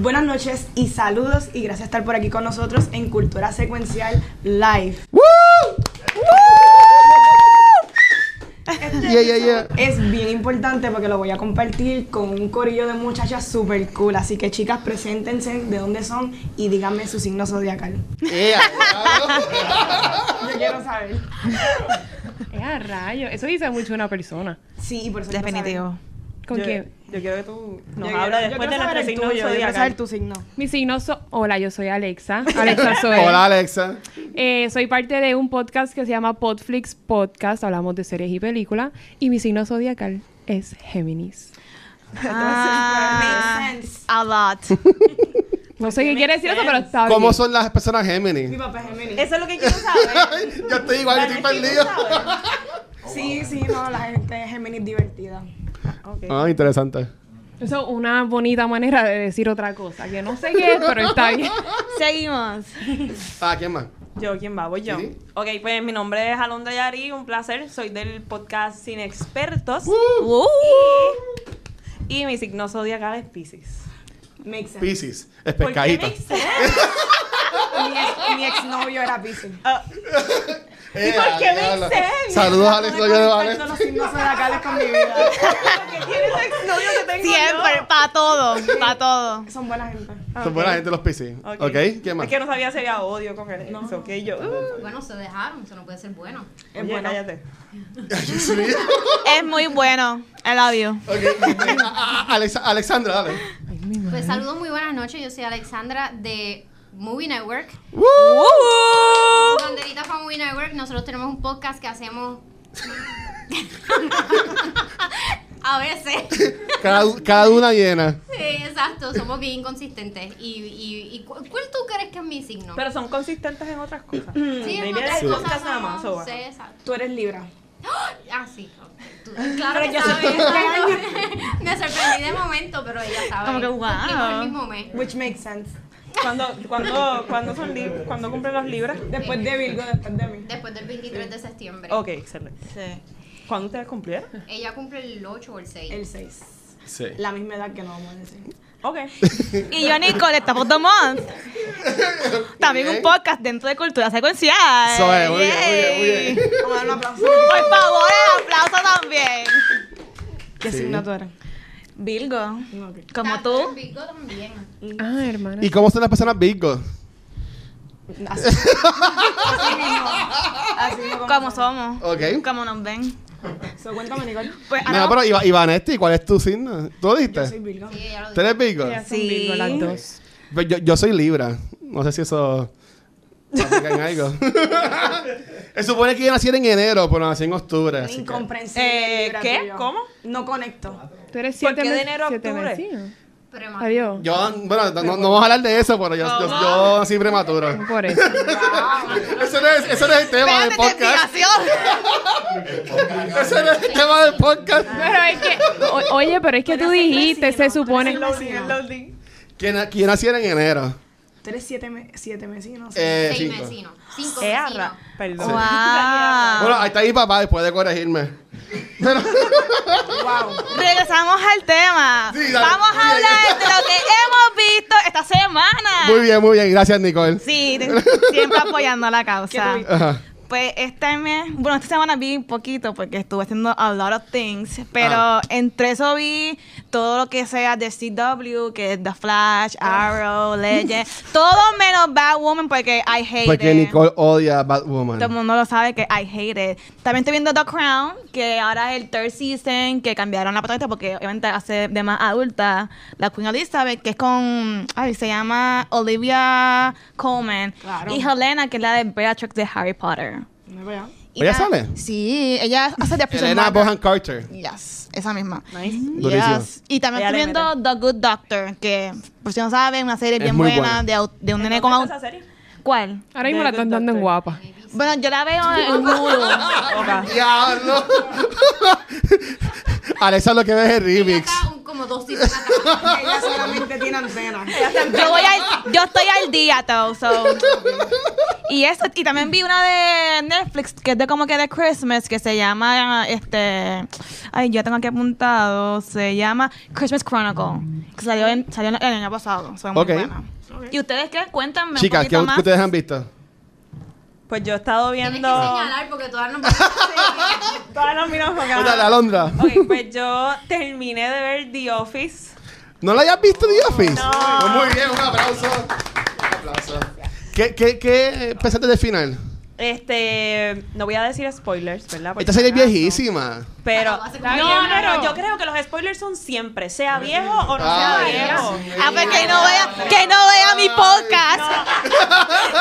Buenas noches y saludos y gracias por estar por aquí con nosotros en Cultura Secuencial Live. Este Yeah, yeah, yeah. Es bien importante porque lo voy a compartir con un corillo de muchachas super cool. Así que chicas, preséntense de dónde son y díganme su signo zodiacal. Yo quiero saber. Es a rayo. Eso dice mucho de una persona. Sí, y por eso quiero Definitivo. ¿Con yo, quién? Yo quiero que tú nos Yo yo después de nuestro signo quiero saber zodiacal. tu signo. Mi signo so- Hola, yo soy Alexa. Alexa soy. Hola, Alexa. Eh, soy parte de un podcast que se llama Podflix Podcast. Hablamos de series y películas. Y mi signo zodiacal es Géminis. Ah, Makes sense. a lot. No sé qué quiere decir eso, pero está bien. ¿Cómo son las personas Mi Géminis? papá es Géminis. Eso es lo que quiero saber. Yo estoy igual, yo estoy perdido. Sí, sí, no, la gente es Géminis divertida. Ah, interesante. Eso es una bonita manera de decir otra cosa. Que no sé qué es, pero está bien. Seguimos. Ah, ¿quién más? Yo, ¿quién va? Voy yo. Sí. Ok, pues mi nombre es Alondra Yari, un placer. Soy del podcast Sin Expertos. Uh. Y mi signo zodiacal es Pisces. Makes sense. Pisces. Es ¿Por qué pescadito. makes sense? Mi, ex, mi exnovio era Pisces. Ah, Eh, por qué makes sense? Saludos a Alex de Vale. Todos los signos zodiacales con mi vida. ¿Qué tiene ese exnovio que tengo Siempre, para todo, para todo. Son buena gente. Son buena gente los Pisces. Ok. Ok, ¿quién más? Es que no sabía si había odio con él. No. Ok, yo. uh, Bueno, se dejaron, eso no puede ser bueno. Es bueno. cállate. Es muy bueno. I love you. Ok. Ah, ah, Alexa- Alexandra, dale. Pues saludos, muy buenas noches. Yo soy Alexandra de Movie Network. Banderita para Movie Network. Nosotros tenemos un podcast que hacemos. A veces. Cada, cada una llena. Sí, exacto. Somos bien inconsistentes. Y, y, y cu- ¿cuál tú crees que es mi signo? Pero son consistentes en otras cosas. sí, en otras el cosas nada más, Sí, exacto. Tú eres Libra. Ah, sí. Tú- claro Pero que yo sabes. Me sorprendí de momento, pero ella sabe. Como que, wow. Which makes sense. ¿Cuándo, cuándo, cuándo son lib- ¿Cuándo cumplen los libras? Después de Virgo, después de mí. Después del 23 de septiembre. Ok, excelente. Sí. ¿Cuándo ustedes cumplieron? Ella cumple el 8 o el 6. El 6. Sí. La misma edad que no vamos a decir. Ok. Y yo, Nicole, estamos the month. También un podcast dentro de cultura secuencial. Eso es, muy bien, muy bien, muy bien. Vamos a dar un aplauso. Por favor, el aplauso también. ¿Qué Sí. signo tú eres? Virgo, Ok. como tú. Virgo también. Ah, hermana. ¿Y cómo son las personas Virgo? Así, así mismo. Así mismo Como somos. Ok. Como nos ven. So, cuéntame, Nicole. Pues, No, pero Iva- Ivanetti, ¿cuál es tu signo? ¿Tú lo Yo soy? Virgo. Sí, ella lo ¿Tú eres Virgo? Sí. Virgo, las dos. Pues yo, yo soy Libra. No sé si eso en algo. Se supone que yo nací en enero, pero nací en octubre. así que- Incomprensible. Eh, ¿qué? ¿Cómo? No conecto. Tú eres ¿Por siete qué de enero a siete octubre? vecinos. Prematuro. Adiós. Yo, bueno, no, no vamos a hablar de eso, pero yo, yo, yo nací prematuro. Por eso. Eso no es, eso no es el tema del podcast. Ese no es el tema del podcast. Pero es que, o- oye, pero es que tú dijiste, se supone. ¿Quién, quién nació en enero? Tú eres siete, me siete vecinos. Eh, Seis cinco. vecinos. Cinco Eh, vecinos. Perdón. Wow. Bueno, ahí está mi papá después de corregirme. Wow. Regresamos al tema. Sí. Vamos a hablar de lo que hemos visto esta semana. Muy bien, muy bien. Gracias, Nicole. Sí, siempre apoyando la ¿Qué causa. Pues este mes, bueno, esta semana vi un poquito porque estuve haciendo a lot of things, pero Ah. entre eso vi todo lo que sea de CW, que es The Flash, Arrow, Legend, todo menos Batwoman porque I hate Porque it. Nicole odia Batwoman. Todo el mundo lo sabe que I hate it. También estoy viendo The Crown, que ahora es el third season, que cambiaron la protagonista porque obviamente hace de más adulta la Queen Elizabeth, que es con, ay, se llama Olivia Colman. Claro. Y Helena, que es la de Beatrix de Harry Potter. Y ¿Ella la- sale? Sí, ella hace de Prison Elena. Bohan Carter. Yes, esa misma. Nice. Durísimo. Yes. Y también Ella estoy le viendo The Good Doctor, que por si no saben, una serie Es bien muy buena, buena. De, au- de un ¿En nene dónde con está au- esa serie? ¿Cuál? Ahora mismo The la están dando en Doctor. guapa. Bueno, yo la veo en Hulu. Ok. ¡Diablo! Alexa lo que ve es el Ella remix. como dos atrás. Ella solamente tiene antena. yo voy al, yo estoy al día, though, so. Y eso, y también vi una de Netflix que es de como que de Christmas, que se llama este ay, yo tengo aquí apuntado, se llama Christmas Chronicle. Que salió en, salió el año pasado. Fue muy Ok. buena. ¿Y ustedes qué? Cuéntame Chicas, un ¿qué poquito más. ustedes han visto? Pues yo he estado Tienes viendo. que señalar porque todas nos Todas nos miramos para acá. Dale, Alondra. Ok, pues yo terminé de ver The Office. ¿No la hayas visto The Office? No. Pues muy bien, un aplauso. Un aplauso. ¿Qué, qué, qué pensaste del final? Este, no voy a decir spoilers, ¿verdad? Esta serie es viejísima. Pero, Ah, no, pero yo creo que los spoilers son siempre, sea viejo o no Ah, sea viejo. sí. Ah, pues que no vea, que no vea mi podcast.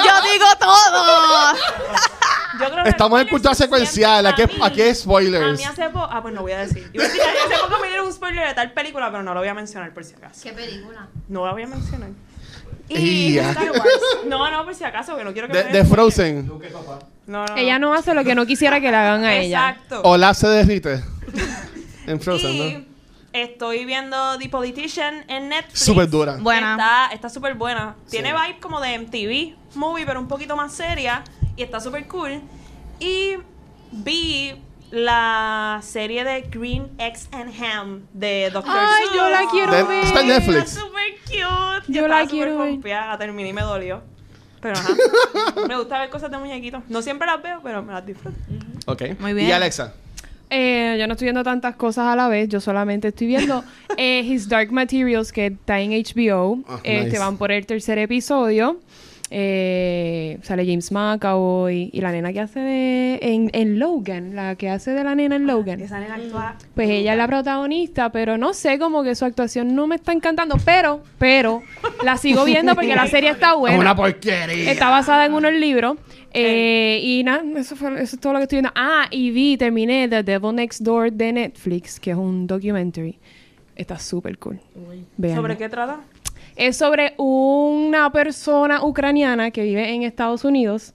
Yo digo todo. Yo creo que Estamos en cultura secuencial. ¿A qué, siempre- a qué spoilers? A mí hace poco, ah, pues no voy a decir. A decir, hace poco me dieron un spoiler de tal película, pero no lo voy a mencionar por si acaso. ¿Qué película? No la voy a mencionar. Y. Star Wars. No, no, por si acaso, que no quiero que De, me de. Frozen. No, no, Ella no hace lo que no quisiera que le hagan a ella. Exacto. Olaf se derrite. En Frozen, y ¿no? estoy viendo The Politician en Netflix. Súper dura. Buena. Está está súper buena. Tiene vibe como de MTV movie, pero un poquito más seria. Y está súper cool. Y vi la serie de Green Eggs and Ham de Doctor Ay, yo la quiero De- ver. está en Netflix. Está súper cute. Yo la quiero ver. La terminé y me dolió. Pero ajá. me gusta ver cosas de muñequitos. No siempre las veo, pero me las disfruto. Ok. Muy bien. ¿Y Alexa? Eh, yo no estoy viendo tantas cosas a la vez, yo solamente estoy viendo eh, His Dark Materials que está en HBO. Ah, este nice. van por el tercer episodio. Eh, sale James McAvoy y la nena que hace de en, en Logan, la que hace de la nena en Logan. Esa nena actúa Pues ella es la protagonista, pero no sé, como que su actuación no me está encantando, pero, pero, la sigo viendo porque la serie está Es buena. una porquería. Está basada en unos libros. Eh, y nada, eso, fue, eso es todo lo que estoy viendo. Ah, y vi, terminé The Devil Next Door de Netflix, que es un documentary. Está súper cool. ¿Sobre qué trata? Es sobre una persona ucraniana que vive en Estados Unidos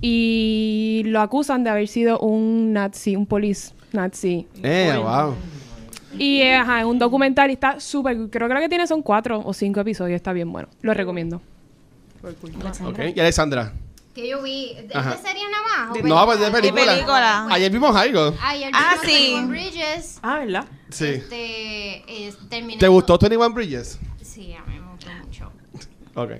y lo acusan de haber sido un nazi, un police nazi. Eh, wow. Y eh, ajá, es un documental y está súper. Creo que lo que tiene son cuatro o cinco episodios. Está bien bueno. Lo recomiendo. Ok. ¿Y Alexandra? Que yo vi. ¿De, de serie nada más? ¿O No, pues de película. película. Ayer vimos algo. Ayer Ah, sí. 21 Bridges. Ah, ¿verdad? Sí. Este, es- ¿Te gustó todo- 21 Bridges? Sí, a mí me gustó mucho. Ok.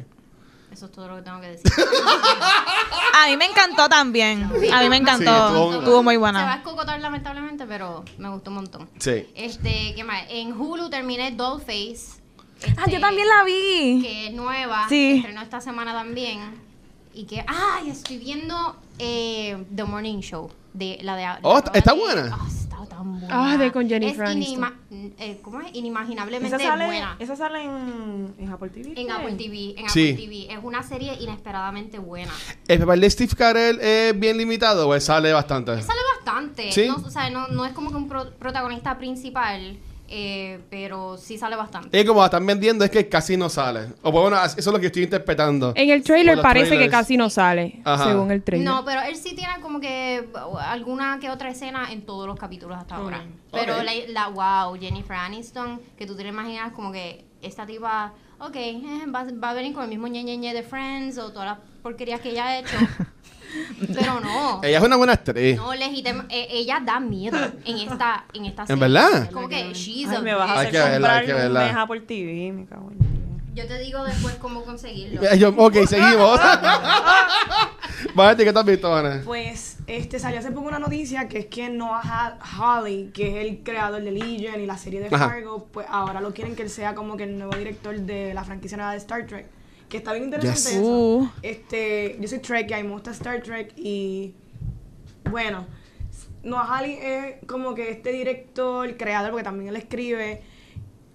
Eso es todo lo que tengo que decir. A mí me encantó también. A mí me Sí, encantó. estuvo- Estuvo muy Se va a buena. escocotar lamentablemente, pero me gustó un montón. Sí. Este, ¿qué más? En Hulu terminé Dollface. Ah, yo este, también la vi. Que es nueva. Sí. Estrenó esta semana también. Y que, ay, estoy viendo eh, The Morning Show. De, la de, la Oh, ¿está de- buena? Ah, está tan buena. Ah, de con Jennifer es Aniston. eh, ¿Cómo es? Inimaginablemente Esa sale, buena. esa sale en, en Apple TV. En. Apple TV, en Sí. Apple TV. Es una serie inesperadamente buena. ¿El papel de Steve Carell es bien limitado o sale bastante? Sale bastante. Sí. No, o sea, no, no es como que un pro- protagonista principal, eh, pero sí sale bastante. Es como la están vendiendo, es que casi no sale. O bueno, eso es lo que estoy interpretando. En el trailer parece que casi no sale, Ajá. según el trailer. No, pero él sí tiene como que uh, alguna que otra escena en todos los capítulos hasta ahora. Pero la, la- wow, Jennifer Aniston, que tú te la imaginas como que esta tipa, ok, eh, va, va a venir con el mismo ñe, ñe, ñe de Friends o todas las porquerías que ella ha hecho. pero no. Ella es una buena actriz. No, legítima, eh, ella da miedo en esta, en esta serie. verdad? Como que she's Ay, a me vas a Hay hacer que verla, comprar hay que un verla. mes Apple TV, me cago en Dios. Yo te digo después cómo conseguirlo. Yo- ok, seguimos. Vale, ¿qué te has visto, Ana? Pues este salió hace poco una noticia que es que Noah Ha- Hawley, que es el creador de Legion y la serie de Ajá. Fargo, pues ahora lo quieren que él sea como que el nuevo director de la franquicia nueva de Star Trek. Que está bien interesante Yes. eso. Uh. Este, yo soy Trek y a mí me gusta Star Trek y bueno, Noah Hawley es como que este director, el creador, porque también él escribe,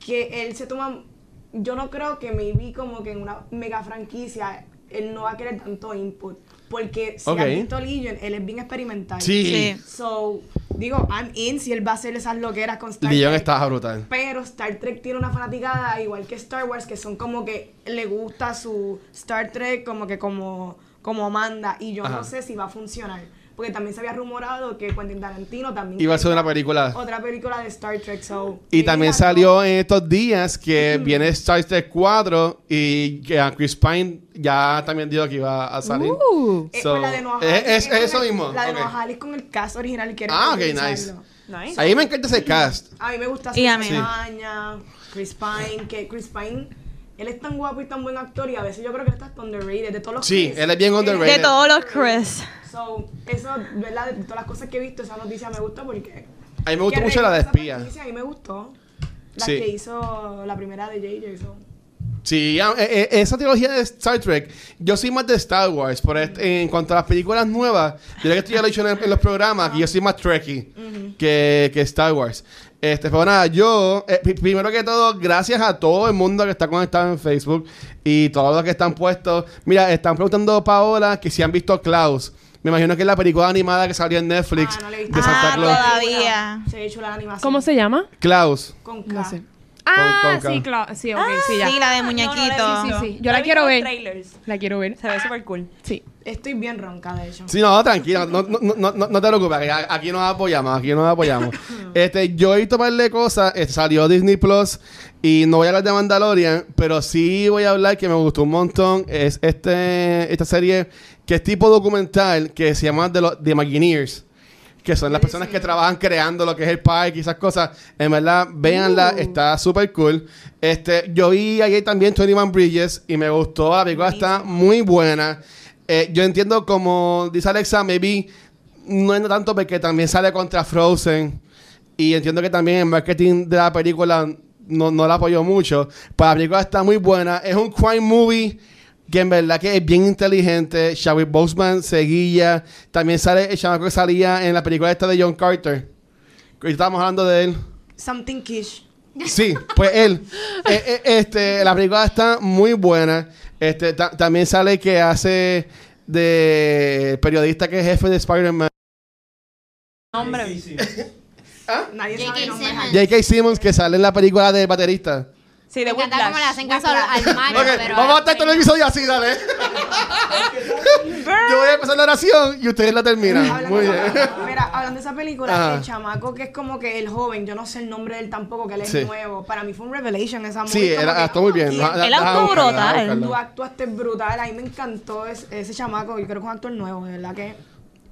que él se toma, yo no creo que maybe como que en una mega franquicia él no va a querer tanto input, porque si Ok. has visto Legion, él es bien experimental. Sí. Sí. So, digo, I'm in si él va a hacer esas loqueras con Star Leon Trek. está brutal. Pero Star Trek tiene una fanaticada igual que Star Wars, que son como que le gusta su Star Trek como que como, como manda. Y yo Ajá. no sé si va a funcionar. Porque también se había rumorado que Quentin Tarantino también Iba a ser quería una película. otra película de Star Trek. So, Y también salió en estos días que viene Star Trek 4 y que a Chris Pine ya también dijo que iba a salir. Uh. Eh, So, pues la de Noah es- es- con es eso el- mismo, La de ok. Noah con el cast original. quieren Ah, ok, utilizarlo. Nice. A mí me encanta ese cast. A mí me gusta Y a mí. Chris Pine, que Chris Pine, él es tan guapo y tan buen actor y a veces yo creo que él está underrated de todos los Sí, Chris. él es bien underrated. De todos los Chris. So, eso, ¿verdad? De todas las cosas que he visto, esa noticia me gusta porque... A mí me gustó mucho la de espía. franquicia A mí me gustó. La Sí. que hizo la primera de JJ. So. Sí, eh, eh, esa trilogía de Star Trek, yo soy más de Star Wars, pero en cuanto a las películas nuevas, yo creo que esto ya lo he dicho en, en los programas, que yo soy más Trekkie que, que Star Wars. Este, pero nada, yo, eh, pri- primero que todo, gracias a todo el mundo que está conectado en Facebook y todos los que están puestos. Mira, están preguntando Paola que si han visto Klaus. Me imagino que es la película animada que salió en Netflix Ah, no la he visto. de Santa Ah, Claus. todavía. Se ha hecho la animación. ¿Cómo se llama? Klaus. Con K. No sé. Ah, con sí, claro. Sí, ok, sí, ya. Sí, la de No, no la he muñequito. visto. Sí, sí, yo la quiero ver. trailers. La quiero ver. Se ve súper cool. Sí. Estoy bien ronca, de hecho. Sí, no, tranquila, no, no, no, no, no te preocupes, aquí nos apoyamos, aquí nos apoyamos. este, yo he visto par de cosas, este, salió Disney Plus y no voy a hablar de Mandalorian, pero sí voy a hablar que me gustó un montón, es este, esta serie que es tipo documental que se llama The, Lo- The Imagineers. Que son las personas que trabajan creando lo que es el parque y esas cosas. En verdad, véanla, está súper cool. Este, yo vi ayer también 21 Bridges y me gustó. La película está muy buena. Eh, yo entiendo como dice Alexa, maybe no es tanto porque también sale contra Frozen. Y entiendo que también el marketing de la película no, no la apoyó mucho. Pero la película está muy buena. Es un crime movie que en verdad que es bien inteligente. Chadwick Boseman seguía. También sale el chamaco que salía en la película esta de John Carter. Estábamos hablando de él. Something Kish. Sí, pues él. Eh, eh, este, la película está muy buena. Este, ta- también sale que hace de periodista que es jefe de Spider-Man. Hombre. Nadie J.K. nombre. Simmons. J.K. Simmons que sale en la película de baterista. Sí, de Me encanta cómo le hacen caso al, al Mario, Ok, pero... vamos a estar todo el episodio así, dale. Yo voy a empezar la oración y ustedes la terminan. Hablando Muy de- bien. Mira, hablando de esa película, Ajá. el chamaco que es como que el joven, yo no sé el nombre de él tampoco, que él es Sí. nuevo. Para mí fue un revelation esa Sí, movie, como era, que- actuó muy bien. y Deja- él deja actuó deja brutal. buscarlo. Tú actuaste brutal, a mí me encantó ese, ese chamaco, yo creo que es un actor nuevo, de verdad que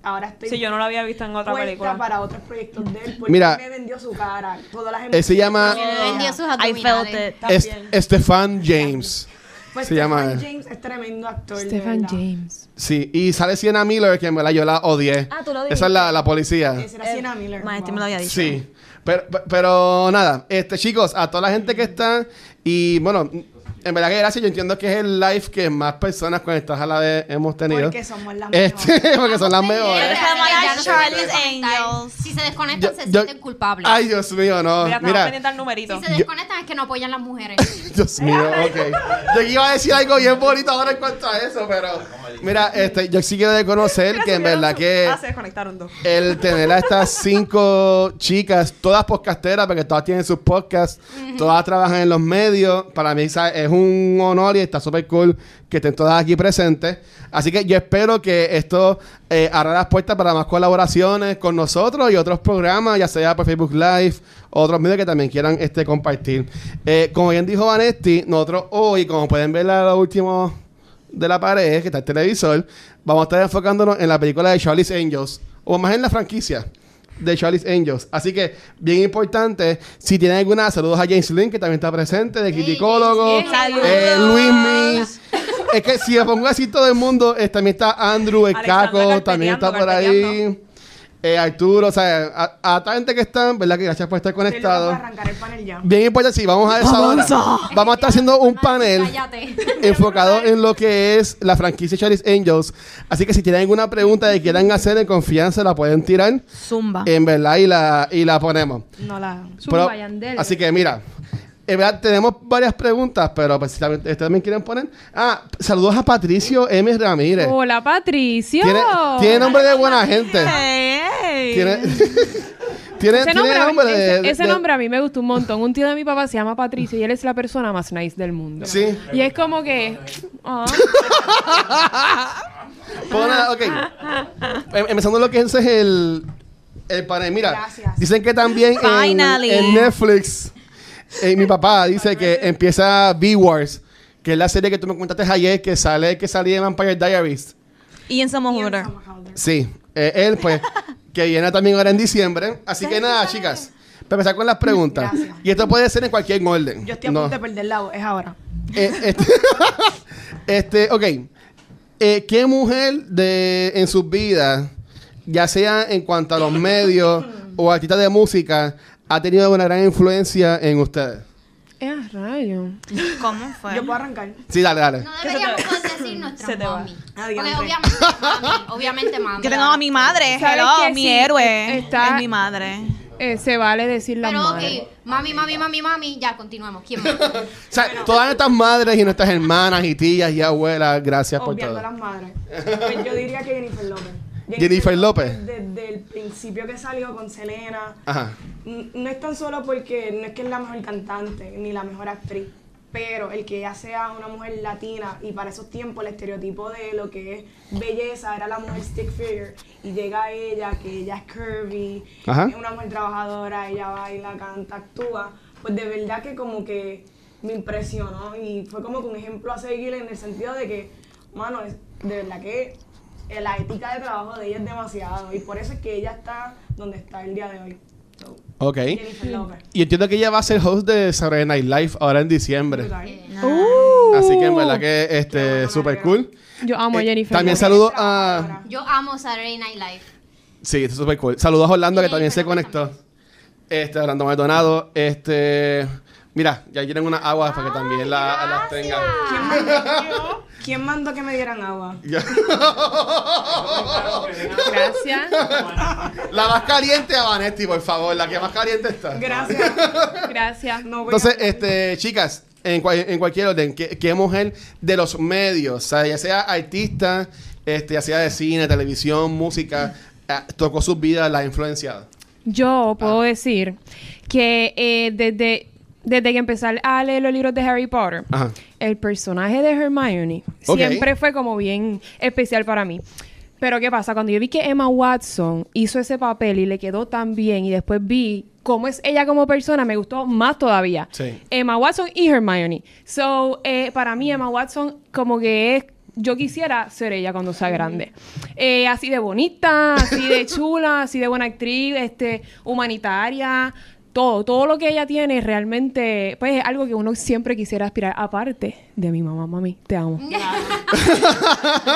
ahora estoy Sí, yo no lo había visto en otra película. para otros proyectos de él, porque Mira. él me vendió su cara, todas las Él se llama- Me vendió sus I felt abdominales. it. Es- También. Stefan James. Pues se llama Stephen él. James es tremendo actor, verdad. James. Sí, y sale Sienna Miller, que en verdad yo la odié. Ah, tú lo Esa es la, la policía. Ese era Sienna Miller. Maestro wow. me lo había dicho. Sí. Pero, pero nada, este chicos, a toda la gente que está y bueno, en verdad que gracias, yo entiendo que es el live que más personas conectadas a la vez hemos tenido. Porque somos las Este, mejores. porque son las mejores. Charlie's. Angels. Si se desconectan, Yo- se yo- sienten culpables. Ay, Dios mío, no. Mira, Mira, pendientes al numerito. si se desconectan es que no apoyan las mujeres. Dios mío, ok. Yo iba a decir algo bien bonito ahora en cuanto a eso, pero mira, este, yo sí quiero reconocer que en verdad que Ah, se desconectaron dos. el tener a estas cinco chicas, todas podcasteras, porque todas tienen sus podcasts, todas trabajan en los medios, para mí ¿sabes? es un honor y está súper cool que estén todas aquí presentes. Así que yo espero que esto eh, abra las puertas para más colaboraciones con nosotros y otros programas, ya sea por Facebook Live, otros medios que también quieran este, compartir. Eh, como bien dijo Vanetti, nosotros hoy, como pueden ver a lo último de la pared, que está el televisor, vamos a estar enfocándonos en la película de Charlie's Angels, o más en la franquicia de Charlie's Angels. Así que, bien importante, si tienen alguna, saludos a James Lynn, que también está presente, de criticólogo, Lynn. eh, Luis Mis. Es que si me pongo así todo el mundo, eh, también está Andrew, el Caco, también está por ahí. Eh, Arturo, o sea, a, a toda gente que están, ¿verdad? Que gracias por estar loca por conectados. arrancar el panel ya. Bien importante, sí, vamos a esa hora. Vamos a estar haciendo un panel Cállate. enfocado en lo que es la franquicia Charlie's Angels. Así que si tienen alguna pregunta que quieran hacer en confianza, la pueden tirar Zumba. en verdad y la, y la ponemos. No la... Zumba, Yandel. así que mira, verdad tenemos varias preguntas, pero pues, si también, ustedes también quieren poner. Ah, saludos a Patricio M. Ramírez. Hola, Patricio. Tiene, tiene nombre de buena gente. Hey, hey. Tiene, tiene, Ese tiene nombre, mí- de, ese, ese de- nombre a mí me gustó un montón. Un tío de mi papá se llama Patricio y él es la persona más nice del mundo. Sí. Y es como que. nada, ok. Em- Empezando lo que es el, el panel. Mira, Gracias. dicen que también en, Finally. en Netflix, eh, mi papá dice que empieza V-Wars, que es la serie que tú me contaste ayer, que sale que salía en Vampire Diaries. Ian Somerhalder. Ian Somerhalder. Sí, eh, él pues, que viene también ahora en diciembre. Así que nada, chicas, para empezar con las preguntas. Gracias. Y esto puede ser en cualquier orden. Yo estoy a No. punto de perder la voz, es ahora. Eh, este, este, ok. Eh, ¿Qué mujer de, en sus vidas, ya sea en cuanto a los medios o artistas de música, ha tenido una gran influencia en ustedes? Eh, a rayo. ¿Cómo fue? Yo puedo arrancar. Sí, dale, dale. No deberíamos decir nuestra Se te va. mami. Ah, Porque obviamente mami, obviamente mami. Yo tengo a mi madre, ¿Sabes hello, mi Sí, héroe. está- Es mi madre. Eh, se vale decir la Pero madre. ok, mami, mami, mami, mami, ya continuemos. ¿Quién más? O sea, todas nuestras madres y nuestras hermanas y tías y abuelas, gracias por Obviando todo. a las madres. Pues yo diría que Jennifer López. Jennifer López. Desde el principio que salió con Selena, Ajá. no es tan solo porque no es que es la mejor cantante ni la mejor actriz, pero el que ella sea una mujer latina y para esos tiempos el estereotipo de lo que es belleza era la mujer stick figure y llega ella que ella es curvy, Ajá. es una mujer trabajadora, ella baila, canta, actúa, pues de verdad que como que me impresionó y fue como que un ejemplo a seguir en el sentido de que, mano, de verdad que la ética de trabajo de ella es demasiado y por eso es que ella está donde está el día de hoy. So, Ok. Jennifer López. Y entiendo que ella va a ser host de Saturday Night Live ahora en diciembre. Uh. Así que en verdad que este super cool. Yo amo a Eh, Jennifer. También López. saludo a. Yo amo Saturday Night Live. Sí, esto es súper cool. Saludos a Orlando que también se conectó. Este, Orlando Maldonado. Este. Mira, ya tienen unas aguas para que también la- las tengan. ¿Quién mandó, ¿Quién mandó que me dieran agua? Gracias. La más caliente a Vanetti, por favor. La que más caliente está. Gracias. Gracias. No voy a- Entonces, este, chicas, en, cual- en cualquier orden, ¿qué, qué mujer de los medios, o sea, ya sea artista, este, ya sea de cine, televisión, música, eh, tocó sus vidas, la ha influenciado? Yo puedo decir que eh, desde, desde que empecé a leer los libros de Harry Potter, Ajá. el personaje de Hermione siempre fue como bien especial para mí. Pero ¿qué pasa? Cuando yo vi que Emma Watson hizo ese papel y le quedó tan bien y después vi cómo es ella como persona, me gustó más todavía. Sí. Emma Watson y Hermione. So, eh, para mí Emma Watson como que es... Yo quisiera ser ella cuando sea grande. Eh, así de bonita, así de chula, así de buena actriz, este, humanitaria, todo, todo lo que ella tiene realmente, pues es algo que uno siempre quisiera aspirar, aparte de mi mamá, mami, te amo.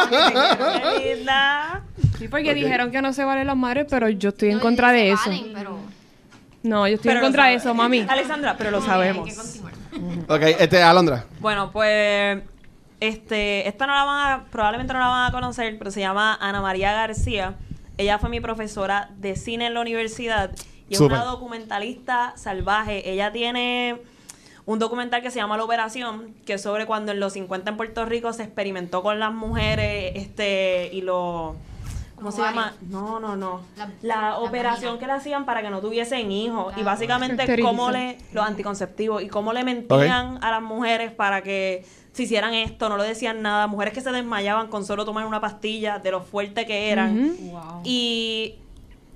Qué linda. Sí, porque dijeron que no se valen las madres, pero yo estoy en No, contra de eso. valen, pero No, yo estoy Pero en lo contra de eso, mami. Alexandra, pero lo sabemos. Ok, este, Alondra. Bueno, pues este, esta no la van a, probablemente no la van a conocer, pero se llama Ana María García. Ella fue mi profesora de cine en la universidad y es una documentalista salvaje. Ella tiene un documental que se llama La Operación, que es sobre cuando en los 50 en Puerto Rico se experimentó con las mujeres este y lo ¿Cómo se llama? No, no, no. La- La, la operación que le hacían para que no tuviesen hijos. Y básicamente cómo le... Los anticonceptivos. Y cómo le mentían a las mujeres para que se hicieran esto. No le decían nada. Mujeres que se desmayaban con solo tomar una pastilla de lo fuerte que eran. Y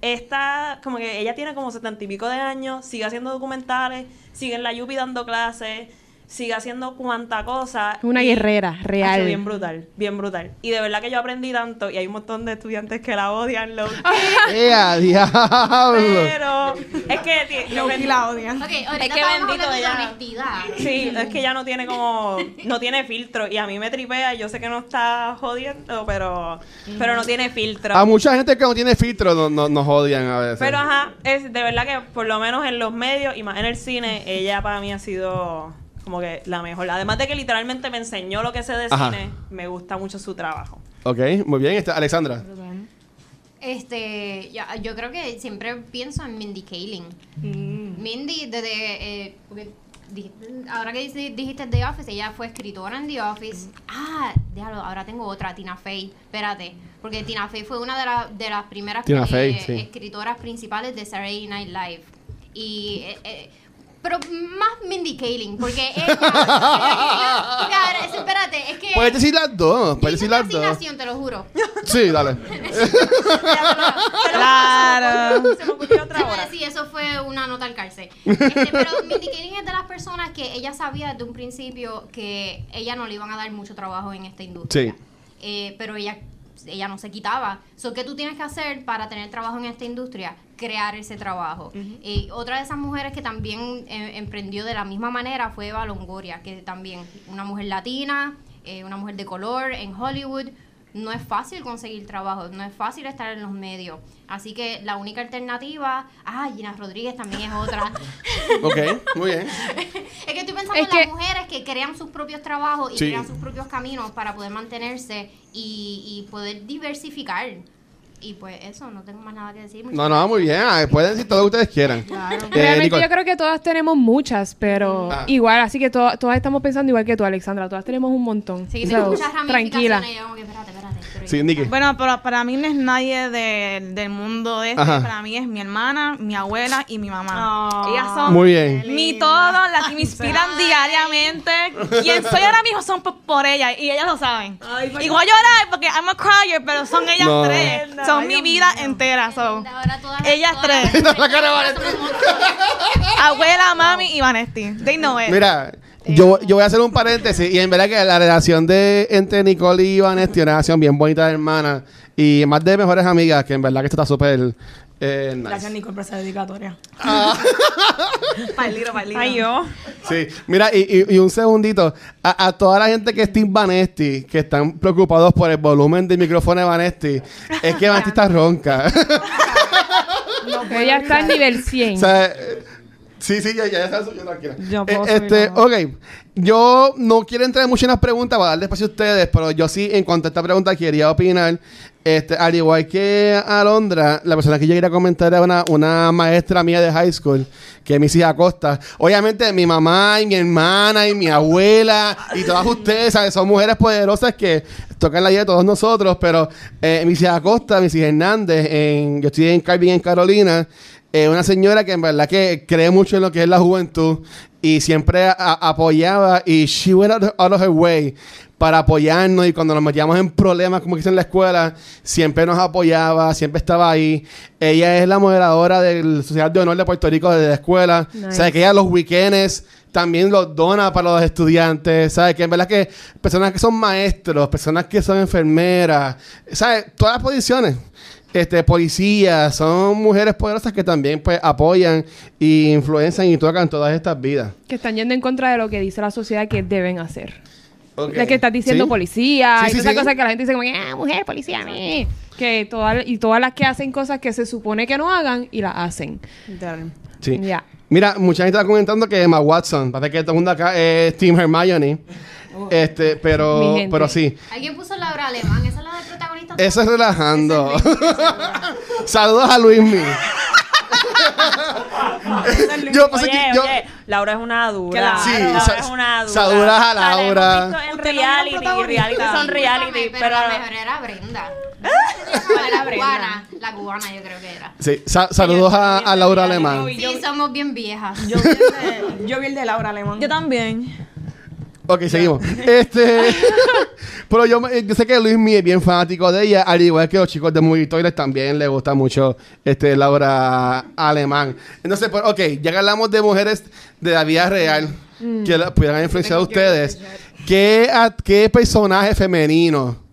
esta, como que ella tiene como setenta y pico de años, sigue haciendo documentales, sigue en la Yupi dando clases, sigue haciendo cuanta cosa. Una guerrera real. Bien brutal, bien brutal. Y de verdad que yo aprendí tanto y hay un montón de estudiantes que la odian, lo ¡Eh, a diablo! pero es que lo que- la odian. Ok, ahorita Es que bendito de ella. honestidad. Sí, es que ya no tiene como no tiene filtro y a mí me tripea, yo sé que no está jodiendo, pero pero no tiene filtro. A mucha gente que no tiene filtro no- no- nos odian a veces. Pero ajá, es de verdad que por lo menos en los medios y más en el cine, ella para mí ha sido como que la mejor. Además de que literalmente me enseñó lo que sé de Ajá. cine, me gusta mucho su trabajo. Ok, muy bien. Este, Alexandra. Este, ya, yo creo que siempre pienso en Mindy Kaling. Mindy, desde. eh, ahora que dijiste The Office, ella fue escritora en The Office. Ah, déjalo, ahora tengo otra, Tina Fey. Espérate. Porque Tina Fey fue una de, la- de las primeras Tina eh, Fey, sí. escritoras principales de Saturday Night Live. Y. eh, eh, pero más Mindy Kaling, porque ella. espérate, es que. Puedes decir las dos. Puedes decir las dos. te lo juro. Sí, dale. Claro. Se me ocurrió otra Sí, hora. sí, eso fue una nota al cárcel. Este, pero Mindy Kaling es de las personas que ella sabía desde un principio que ella no le iban a dar mucho trabajo en esta industria. Sí. Eh, pero ella, ella no se quitaba. So, ¿Qué tú tienes que hacer para tener trabajo en esta industria? Crear ese trabajo. Y otra de esas mujeres que también eh, emprendió de la misma manera fue Eva Longoria, que también una mujer latina, eh, una mujer de color en Hollywood. No es fácil conseguir trabajo, no es fácil estar en los medios. Así que la única alternativa, ah, Gina Rodríguez también es otra. Ok, muy bien. Es que estoy pensando Es en que- las mujeres que crean sus propios trabajos y Sí. crean sus propios caminos para poder mantenerse y, y poder diversificar. Y pues eso, no tengo más nada que decir. No, no, muy bien. Ah, Pueden decir todo lo que ustedes quieran. Eh, Realmente Nicole. yo creo que todas tenemos muchas, pero Ah. igual, así que to- todas estamos pensando igual que tú, Alexandra. Todas tenemos un montón. Sí, So, tengo muchas ramificaciones. tranquila. y yo como que, espérate, espérate. Sí. Bueno, pero para mí no es nadie de- del mundo este. Ajá. Para mí es mi hermana, mi abuela y mi mamá. Ah, Ellas son Muy bien. mi todo, las que me inspiran diariamente. Quien soy ahora mismo son por, por ellas y ellas lo saben. Ay, ¿por y voy a llorar porque I'm a crier, pero son ellas No. tres. Son Ay, mi Dios vida mío. entera. so. Ahora todas Ellas todas tres. Abuela, mami y Vanesti. They know it. Mira, yo, yo voy a hacer un paréntesis y en verdad que la relación de entre Nicole y Vanesti es una relación bien bonita de hermana y más de mejores amigas que en verdad que esto está súper eh, nice. Gracias, Nicole, por esa dedicatoria. Pailiro. Ay, yo. Sí, mira, y, y- y un segundito. A, a toda la gente que es Team Vanesti, que están preocupados por el volumen del micrófono de Vanesti, es que Vanesti está ronca. Pero ella está en nivel 100. o sea, eh, sí, sí, ya, ya, ya está subiendo, tranquila. Yo Eh, este, ok. Yo no quiero entrar mucho en las preguntas para darle espacio a ustedes, pero yo sí, en cuanto a esta pregunta, quería opinar. Este, al igual que Alondra, la persona que yo quería comentar era una, una maestra mía de high school, que es Missy Acosta. Obviamente, mi mamá y mi hermana y mi abuela y todas ustedes, ¿sabes? Son mujeres poderosas que tocan la vida de todos nosotros, pero eh, Missy Acosta, Missy Hernández, en, yo estoy en Carvin, en Carolina, eh, una señora que en verdad que cree mucho en lo que es la juventud y siempre apoyaba y she went out, out of her way para apoyarnos y cuando nos metíamos en problemas como que hice en la escuela siempre nos apoyaba siempre estaba ahí ella es la moderadora del Sociedad de Honor de Puerto Rico de la escuela Nice. o sea que ella los weekends también los dona para los estudiantes, ¿sabes? Que en verdad que personas que son maestros, personas que son enfermeras, ¿sabes? Todas las posiciones este, policías, son mujeres poderosas que también pues apoyan y influencian y tocan todas estas vidas. Que están yendo en contra de lo que dice la sociedad que deben hacer. Ok. La que estás diciendo ¿Sí? policía Sí, y sí, todas esas sí. cosas que la gente dice como, que, ah, mujer, policía, meh". que todas y todas las que hacen cosas que se supone que no hagan y las hacen. Sí. Mira, mucha gente está comentando que Emma Watson, parece que todo el mundo acá es Team Hermione. Este, Mi pero, pero sí. Alguien puso Laura Alemán, esa es la del protagonista. Eso es relajando. Saludos a Luismi. yo pensé Oye, que yo, oye, Laura es una dura. Claro. Sí, Laura sa- es una dura. saludas a Laura. visto en Usted no reality, es reality son Sí, reality, discúlpame, pero... la mejor era Brenda. ¿Cuál era Brenda? cubana, la cubana yo creo que era. sí, sa- saludos a, a Laura Alemán. Sí, somos bien viejas. Yo vi, el de, yo vi el de Laura Alemán. Yo también. Ok, seguimos. Este, pero yo, yo sé que Luis Mi es bien fanático de ella, al igual que los chicos de Movie Toilets también le gusta mucho este Laura Alemán. Entonces, pues, ok, ya que hablamos de mujeres de la vida real que la pudieran influenciar a ustedes, ¿qué, a- ¿qué personaje femenino?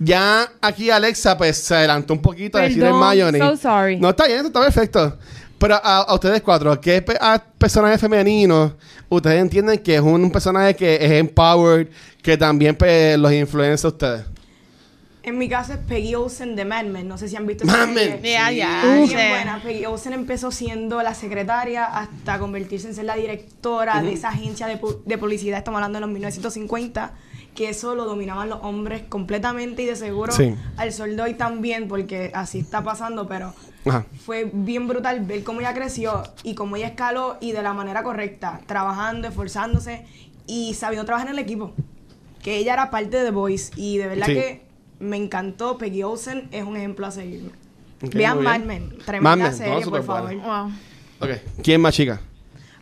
Ya aquí Alexa pues se adelantó un poquito a decir Perdón, Hermione. so sorry. No, está bien, está perfecto. Pero a, a ustedes cuatro, ¿qué pe- a personaje femenino ustedes entienden que es un, personaje que es empowered, que también los influencia a ustedes? En mi caso es Peggy Olsen de Mad Men. No sé si han visto Mad Men. Ya, ya. Buena. Peggy Olsen empezó siendo la secretaria hasta convertirse en ser la directora de esa agencia de, pu- de publicidad. Estamos hablando de los 1950. Que eso lo dominaban los hombres completamente y de seguro Sí. al sol de hoy también, porque así está pasando, pero Ajá. fue bien brutal ver cómo ella creció y cómo ella escaló y de la manera correcta, trabajando, esforzándose y sabiendo trabajar en el equipo. Que ella era parte de The Voice y de verdad Sí. que me encantó. Peggy Olsen es un ejemplo a seguir. Ok, Vean Mad. Men, tremenda Mad Men, serie, no, por favor. Wow. ¿Quién más chica?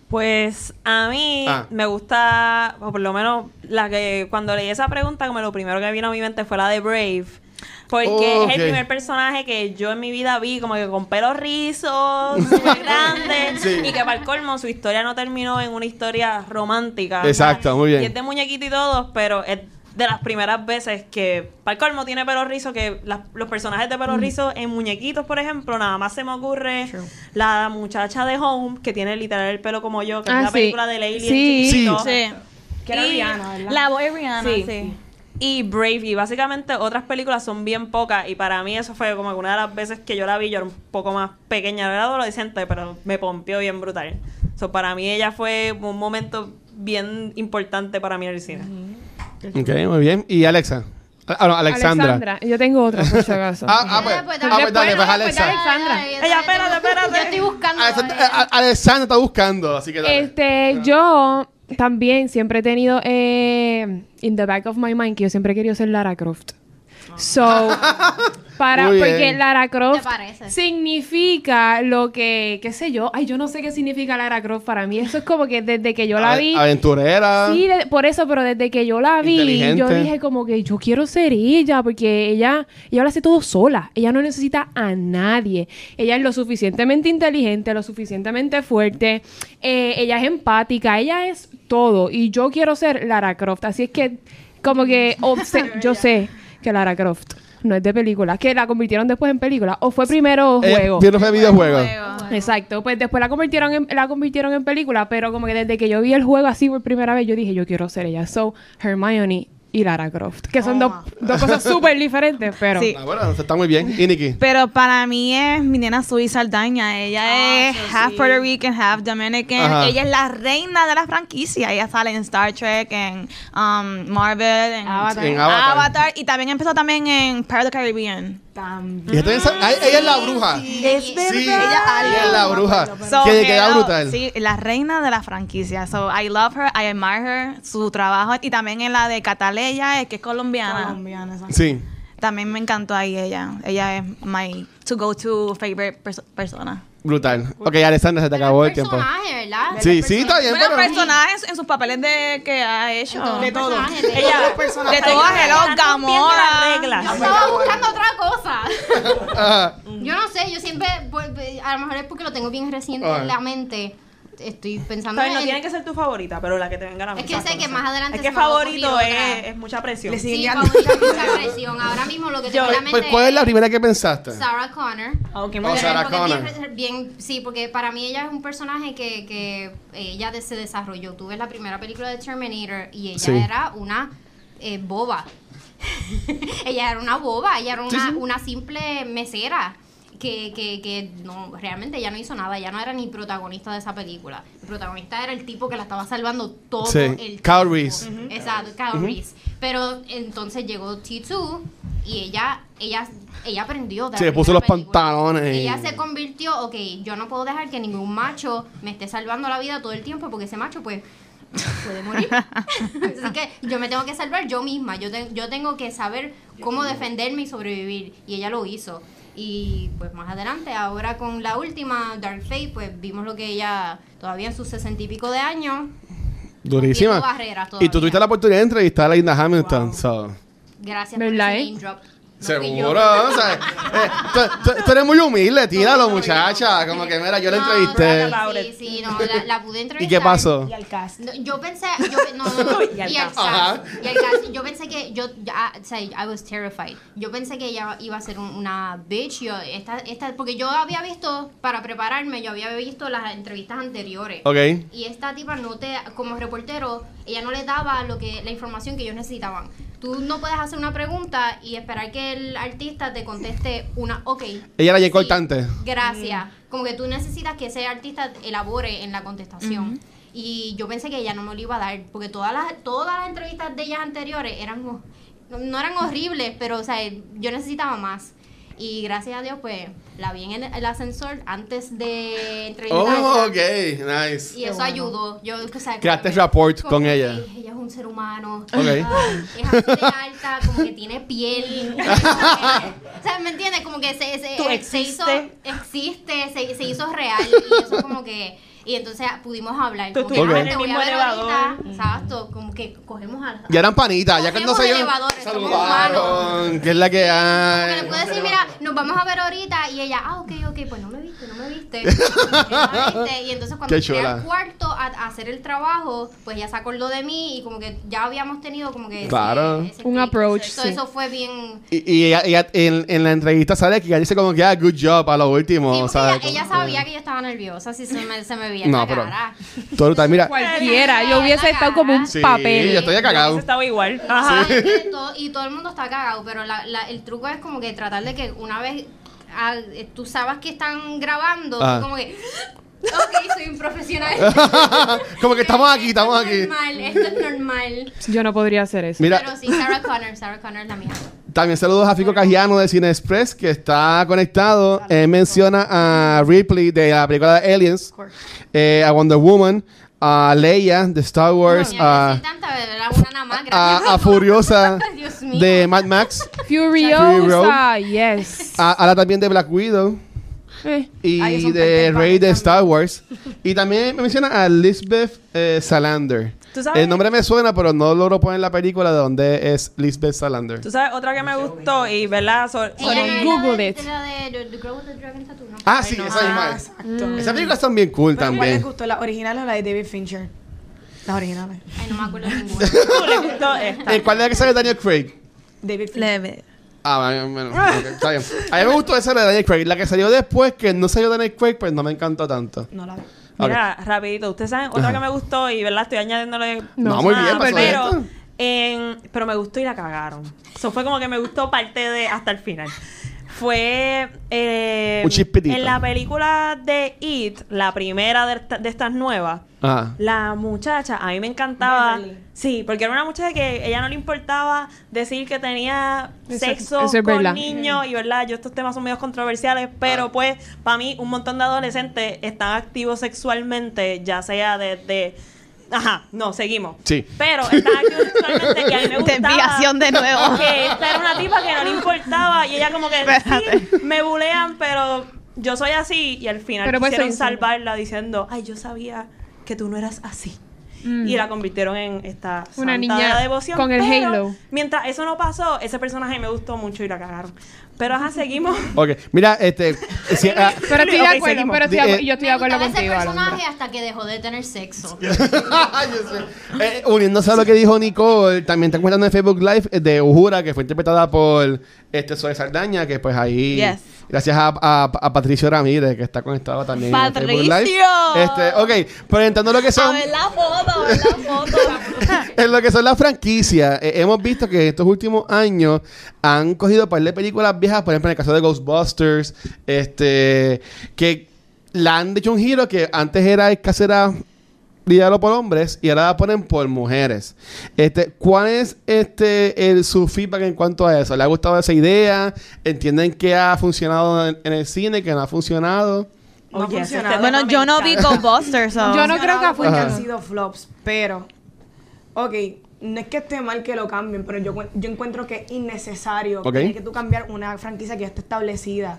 Pues a mí Ah. me gusta, o por lo menos la que cuando leí esa pregunta, como lo primero que vino a mi mente fue la de Brave. Porque Oh, es el primer personaje que yo en mi vida vi como que con pelos rizos, súper grandes. Sí. Y que para el colmo su historia no terminó en una historia romántica. Exacto, muy bien. Y es de muñequito y todo, pero es de las primeras veces que para colmo tiene pelo rizo, que las- los personajes de pelo rizo en muñequitos, por ejemplo, nada más se me ocurre la muchacha de Home, que tiene literal el pelo como yo, que Ah, es la sí. película de Alien Sí. chiquito. Sí. Que era Y Rihanna, ¿verdad? La voz es Rihanna, Sí. sí. Y Brave, y básicamente otras películas son bien pocas. Y para mí eso fue como que una de las veces que yo la vi, yo era un poco más pequeña, era adolescente, pero me pompió bien brutal. So, para mí ella fue un momento bien importante para mí en el cine. Ok, muy bien. ¿Y Alexa? Ah, no, Alexandra. Yo tengo otra, por si acaso. Ah, ah, pues, ah, pues dale, pues Alexa. después, Alexandra. Ella, espérate, espérate. Yo estoy buscando. Alexandra, eh, ah, Alexandra está buscando, así que dale. Este, yo también siempre he tenido eh, in the back of my mind que yo siempre he querido ser Lara Croft. So, para, Muy porque bien. Lara Croft significa lo que, qué sé yo, ay, yo no sé qué significa Lara Croft para mí. Eso es como que desde que yo la vi. Aventurera. Sí, de- por eso, pero desde que yo la vi, Inteligente. yo dije como que yo quiero ser ella, porque ella, ella lo hace todo sola. Ella no necesita a nadie. Ella es lo suficientemente inteligente, lo suficientemente fuerte. eh, ella es empática, ella es todo. Y yo quiero ser Lara Croft. Así es que, como que, obse- yo sé que Lara Croft no es de película, que la convirtieron después en película, o fue primero Eh, juego. Vieron fue videojuego. Exacto, pues después la convirtieron en, la convirtieron en película, pero como que desde que yo vi el juego así por primera vez, yo dije, yo quiero ser ella. So, Hermione y Lara Croft, que son dos, dos cosas súper diferentes, pero... Sí. Ah, bueno, está muy bien. ¿Y Nikki? Pero para mí es mi nena Zoe Saldaña. Ella Ah, es half sí. Puerto Rican, half Dominican. Ajá. Ella es la reina de la franquicia. Ella sale en Star Trek, en um, Marvel, en Avatar. En Avatar. Avatar. Y también empezó también en Pirates of the Caribbean. También. Ella es la bruja. Es Sí, ella es la bruja. So, que queda brutal. Sí, la reina de la franquicia. So, I love her, I admire her, su trabajo. Y también en la de Cataleya, que es colombiana. Colombiana. Sí. También me encantó ahí ella. Ella es my to-go-to favorite perso- persona. Brutal. Ok, Alexandra, se te acabó el tiempo. personaje, ¿verdad? Sí, sí, está bien, Bueno, pero... personajes en sus papeles de que ha hecho. De todo. Personaje de- Ella, De todas, hello, Gamora. las reglas. Yo estaba buscando otra cosa. Yo no sé, yo siempre, pues, a lo mejor es porque lo tengo bien reciente en la mente. Estoy pensando ¿Sabes? No en... tiene que ser tu favorita, pero la que te venga a la Es que sé que más adelante Es se que favorito es, es mucha presión. Le Sí, favorita es mucha presión. Ahora mismo lo que tengo en la Pues, ¿Cuál es la primera que pensaste? Sarah Connor. Ok, Oh, muy Sarah Connor. bien- bien- sí, porque para mí ella es un personaje que, que ella de- se desarrolló. Tú ves la primera película de Terminator y ella Sí. era una eh, boba. ella era una boba, ella era una, Sí, sí. una simple mesera. Que, que, que no, realmente ella no hizo nada, ella no era ni protagonista de esa película. El protagonista era el tipo que la estaba salvando todo Sí, el tiempo. Kyle Reese. Exacto, Kyle Reese. Pero entonces llegó T2 y ella, ella, ella aprendió. de Sí, puso los película. pantalones y- Ella se convirtió, ok, yo no puedo dejar que ningún macho me esté salvando la vida todo el tiempo porque ese macho pues puede morir. Así que yo me tengo que salvar yo misma, yo, te- yo tengo que saber cómo defenderme y sobrevivir y ella lo hizo. Y pues más adelante, ahora con la última, Dark Fate, pues vimos lo que ella, todavía en sus sesenta y pico de años, Durísima. Y tú tuviste la oportunidad de entrevistar a Linda Hamilton. so. gracias por ¿Verdad, ese eh? name drop. Seguro, o sea, eh, tú, tú- tú eres muy humilde, tíralo, muchacha. Como que, mira, yo la No, entrevisté. Sí, sí, sí, no, la, la pude entrevistar. ¿Y qué pasó? Y al cast. No, yo pensé, yo, no, no, no, Y al y al cast. Y al cast. Yo pensé que yo, ya, o sea, I was terrified. Yo pensé que ella iba a ser un- una bitch. Yo, esta, esta, porque yo había visto, para prepararme, yo había visto las entrevistas anteriores. Ok. Y esta tipa no te, como reportero, ella no le daba lo que, la información que ellos necesitaban. Tú no puedes hacer una pregunta y esperar que el artista te conteste una, ok. Ella era bien sí, cortante. Gracias. Como que tú necesitas que ese artista elabore en la contestación. Y yo pensé que ella no me lo iba a dar, porque todas las, todas las entrevistas de ellas anteriores eran, no eran horribles, pero o sea, yo necesitaba más. Y gracias a Dios, pues, la vi en el, el ascensor antes de entrevistarla. Oh, ok, nice. Y eso ayudó. Yo, o sea, Creaste como que- rapport como con que ella. Ella es un ser humano. Ok. Ah, es así de alta, como que tiene piel. o sea, ¿me entiendes? Como que se, se, Tú se hizo, existe. existe, se, se hizo real. Y eso como que Y entonces pudimos hablar. Tú Como que, estuviste "Ah, en te voy a ver elevador". ahorita. Exacto, como que cogemos a... Ya eran panitas, ya cuando Cogemos se saludaron, que es la que Porque hay. le puedo decir, mira, nos vamos a ver ahorita. Y ella, ah, ok, ok, pues no me viste, no me viste. No me viste. Y entonces cuando chula. al cuarto a, a hacer el trabajo, pues ya se acordó de mí y como que ya habíamos tenido como que ese- Claro. ese Un click. approach, Eso, sí. eso fue bien... Y, y ella- ella- en, en la entrevista sale que ella dice como que, ah, good job a lo último. Sí, porque ¿sabes? ella, ella Como sabía que- que yo estaba nerviosa, si se me, se me No, la pero. cara. Todo brutal. Mira. Cualquiera. Yo hubiese estado como un Sí, papel. yo estoy Yo cagado. estaba igual. Ajá. Ah, que todo- y todo el mundo está cagado, pero la- la- el truco es como que tratar de que una vez ah, eh, tú sabes que están grabando, Ah. como que, ok, soy un profesional. como que estamos aquí, estamos Esto aquí. es normal, esto es normal. Yo no podría hacer eso. Mira, Pero sí, Sarah Connor, Sarah Connor es la mía. También saludos a Fico Cajiano de Cine Express, que está conectado. Él menciona a Ripley de la película de Aliens, eh, a Wonder Woman, a Leia de Star Wars, a, Furiosa de Mad Max, Furiosa, yes. a, la también de Black Widow. Eh, y de Rey de también. Star Wars. Y también me menciona a Lisbeth eh, Salander. ¿Tú sabes? El nombre me suena, pero no logro poner la película de dónde es Lisbeth Salander. Tú sabes, otra que me gustó y, ¿verdad? So- so- Ella no era Google it. de la de The- The Girl with the Dragon Tattoo, ¿no? Ah, sí, esa misma es. exacto. Esas películas son bien cool Pero ¿Cuál les también. gustó? ¿Las originales o la de David Fincher? Las originales. Ay, no me acuerdo ninguna. ¿Tú le gustó esta? Eh, ¿Cuál es la que sale Daniel Craig? David Fincher. Ah, bueno, bueno, ok, está bien. A mí me gustó esa de Daniel Craig. La que salió después, que no salió Daniel Craig, pues no me encantó tanto. No la vi. Mira, rapidito, ustedes saben, otra que me gustó y, ¿verdad? Estoy añadiéndole... No, muy bien, pasó pero, esto. en- pero me gustó y la cagaron. Eso fue como que me gustó parte de hasta el final. Fue eh, Un chispitito. en la película de It, la primera de, esta- de estas nuevas. Ajá. La muchacha, a mí me encantaba. Sí, porque era una muchacha que ella no le importaba decir que tenía Eso- sexo eso es con verdad. niños y verdad, yo estos temas son medios controversiales, pero pues para mí un montón de adolescentes están activos sexualmente, ya sea desde Ajá, no, seguimos. Sí. Pero están activos sexualmente y a mí me gustaba. Desviación de nuevo. Que esta era una tipa que no le importaba y ella como que Espérate. sí, me bulean, pero yo soy así y al final Pero pues quisieron salvarla diciendo, ay, yo sabía que tú no eras así. Mm. Y la convirtieron en esta Una santa niña de la devoción. con el pero halo. Mientras eso no pasó, ese personaje me gustó mucho y la cagaron. Pero ajá, seguimos. Ok, mira, este. si- ah, Pero estoy de Ok, acuerdo, seguimos. pero estoy, eh, yo estoy de Me acuerdo gustaba ese contigo, personaje Alondra. hasta que dejó de tener sexo. Yo sé. Eh, uniéndose a lo que dijo Nicole, también está comentando en Facebook Live eh, de Uhura, que fue interpretada por este Zoe Saldaña, que pues ahí. Yes. Gracias a, a- a Patricio Ramírez, que está conectado también en Facebook Live. ¡Patricio! Este, ok, pero entrando lo que A son. ver la foto, a ver la foto. en lo que son las franquicias, eh, hemos visto que estos últimos años han cogido un par de películas viejas, por ejemplo, en el caso de Ghostbusters, este, que la han hecho un giro que antes era escasa era liderado por hombres y ahora la ponen por mujeres. Este, ¿cuál es este el su feedback en cuanto a eso? ¿Le ha gustado esa idea? ¿Entienden que ha funcionado en, en el cine, que no ha funcionado? No ha ese funcionado. tema Bueno, yo no vi. Ghostbusters. so- Yo no creo que han sido flops, pero ok, no es que esté mal que lo cambien, pero yo, yo encuentro que es innecesario Ok. tener que tú cambiar una franquicia que ya está establecida.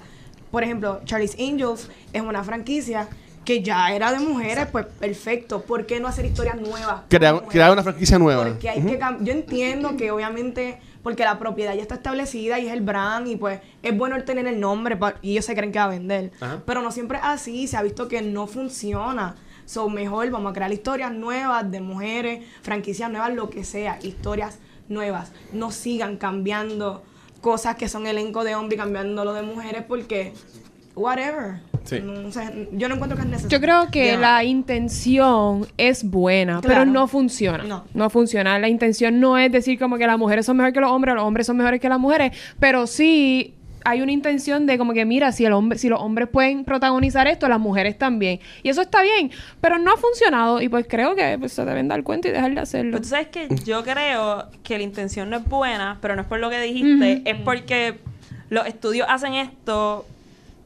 Por ejemplo, Charlie's Angels es una franquicia que ya era de mujeres, pues perfecto. ¿Por qué no hacer historias nuevas? Crear, crear una franquicia nueva. Porque hay que cam- Yo entiendo que obviamente, porque la propiedad ya está establecida y es el brand, y pues es bueno el tener el nombre y ellos se creen que va a vender. Ajá. Pero no siempre es así, se ha visto que no funciona. So, mejor vamos a crear historias nuevas de mujeres, franquicias nuevas, lo que sea, historias nuevas. No sigan cambiando cosas que son elenco de hombre y cambiándolo de mujeres porque, whatever. Sí. No, o sea, yo no encuentro que es necesario. Yo creo que la intención es buena, pero no funciona. No. No funciona. La intención no es decir como que las mujeres son mejores que los hombres, los hombres son mejores que las mujeres, pero sí hay una intención de como que mira, si el hombre, si los hombres pueden protagonizar esto, las mujeres también. Y eso está bien, pero no ha funcionado y pues creo que pues, se deben dar cuenta y dejar de hacerlo. Pero tú sabes que yo creo que la intención no es buena, pero no es por lo que dijiste, es porque los estudios hacen esto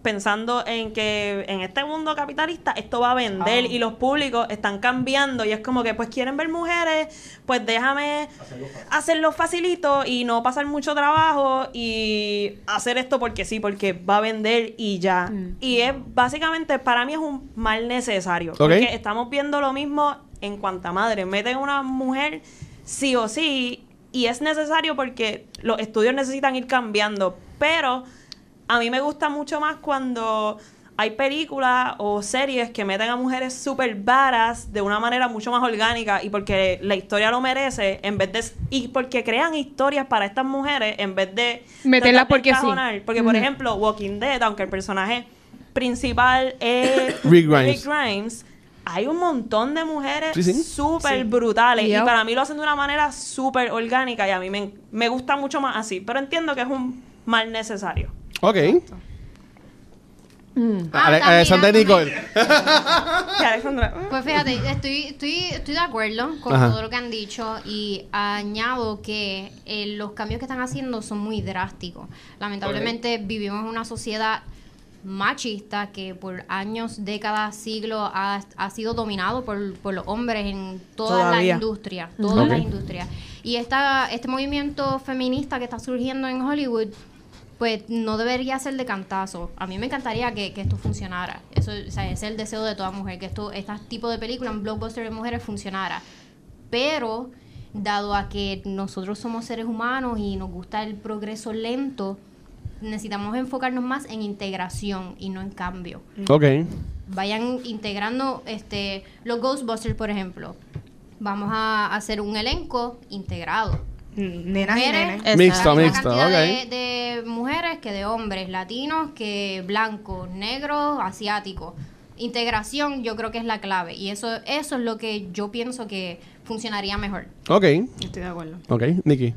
pensando en que en este mundo capitalista esto va a vender y los públicos están cambiando y es como que pues quieren ver mujeres, pues déjame hacerlo facilito y no pasar mucho trabajo y hacer esto porque sí, porque va a vender y ya. Y es básicamente para mí es un mal necesario, porque estamos viendo lo mismo en cuanta madre, meten una mujer sí o sí y es necesario porque los estudios necesitan ir cambiando, pero a mí me gusta mucho más cuando hay películas o series que meten a mujeres súper varas de una manera mucho más orgánica y porque la historia lo merece, en vez de. Y porque crean historias para estas mujeres en vez de. Meterlas porque sí. Porque, por ejemplo, Walking Dead, aunque el personaje principal es Rick Grimes. Grimes hay un montón de mujeres súper brutales y para mí lo hacen de una manera súper orgánica y a mí me, me gusta mucho más así, pero entiendo que es un mal necesario. Ok. Mm. Ah, Alexandra Nicole. Pues fíjate, estoy, estoy, estoy de acuerdo con todo lo que han dicho y añado que eh, los cambios que están haciendo son muy drásticos. Lamentablemente vivimos en una sociedad machista que por años, décadas, siglos ha, ha sido dominado por, por, los hombres en todas las industrias, todas las industrias. Y esta, este movimiento feminista que está surgiendo en Hollywood pues no debería ser de cantazo. A mí me encantaría que, esto funcionara. Eso o sea, es el deseo de toda mujer, que esto, este tipo de películas, un blockbuster de mujeres, funcionara. Pero, dado a que nosotros somos seres humanos y nos gusta el progreso lento, necesitamos enfocarnos más en integración y no en cambio. Ok. Vayan integrando este, los Ghostbusters, por ejemplo. Vamos a hacer un elenco integrado nenas y Mixto, mixto, de, mujeres que de hombres, latinos que blancos, negros, asiáticos. Integración yo creo que es la clave y eso, eso es lo que yo pienso que funcionaría mejor. Ok. Estoy de acuerdo. Ok, Nikki.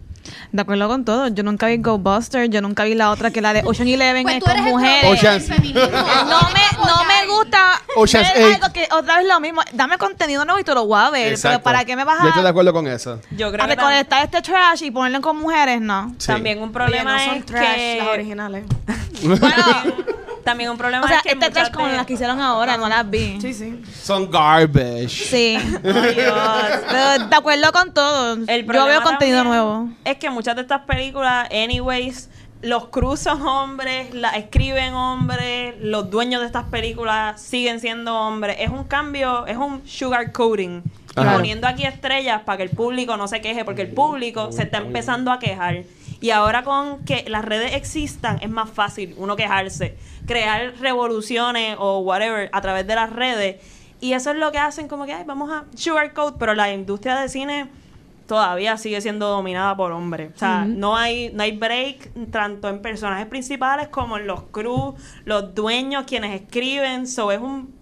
De acuerdo con todo. Yo nunca vi Ghostbusters, yo nunca vi la otra que la de Ocean Eleven pues con mujeres. Ocean's. no me, no me gusta Ocean's ver algo que otra vez lo mismo. Dame contenido nuevo y tú lo voy a ver. Pero ¿para qué me vas a, Yo estoy de acuerdo con eso. Yo creo a reconectar este trash y ponerlo con mujeres? No. También un problema Oye, no son es trash que... las originales. bueno, también un problema o sea, es que este trash como las que hicieron ahora, no las vi. Sí, sí. Son garbage. Sí. Ay, Dios. Pero de acuerdo con todo. El Yo veo contenido nuevo. Es que muchas de estas películas, anyways, los cruz son hombres, las escriben hombres, los dueños de estas películas siguen siendo hombres. Es un cambio, es un sugar coating. Ajá. Poniendo aquí estrellas para que el público no se queje, porque el público se está empezando a quejar. Y ahora con que las redes existan, es más fácil uno quejarse, crear revoluciones o whatever a través de las redes. Y eso es lo que hacen como que, ay, vamos a sugarcoat, pero la industria de cine todavía sigue siendo dominada por hombres. O sea, no hay no hay break tanto en personajes principales como en los crew, los dueños, quienes escriben. So, es un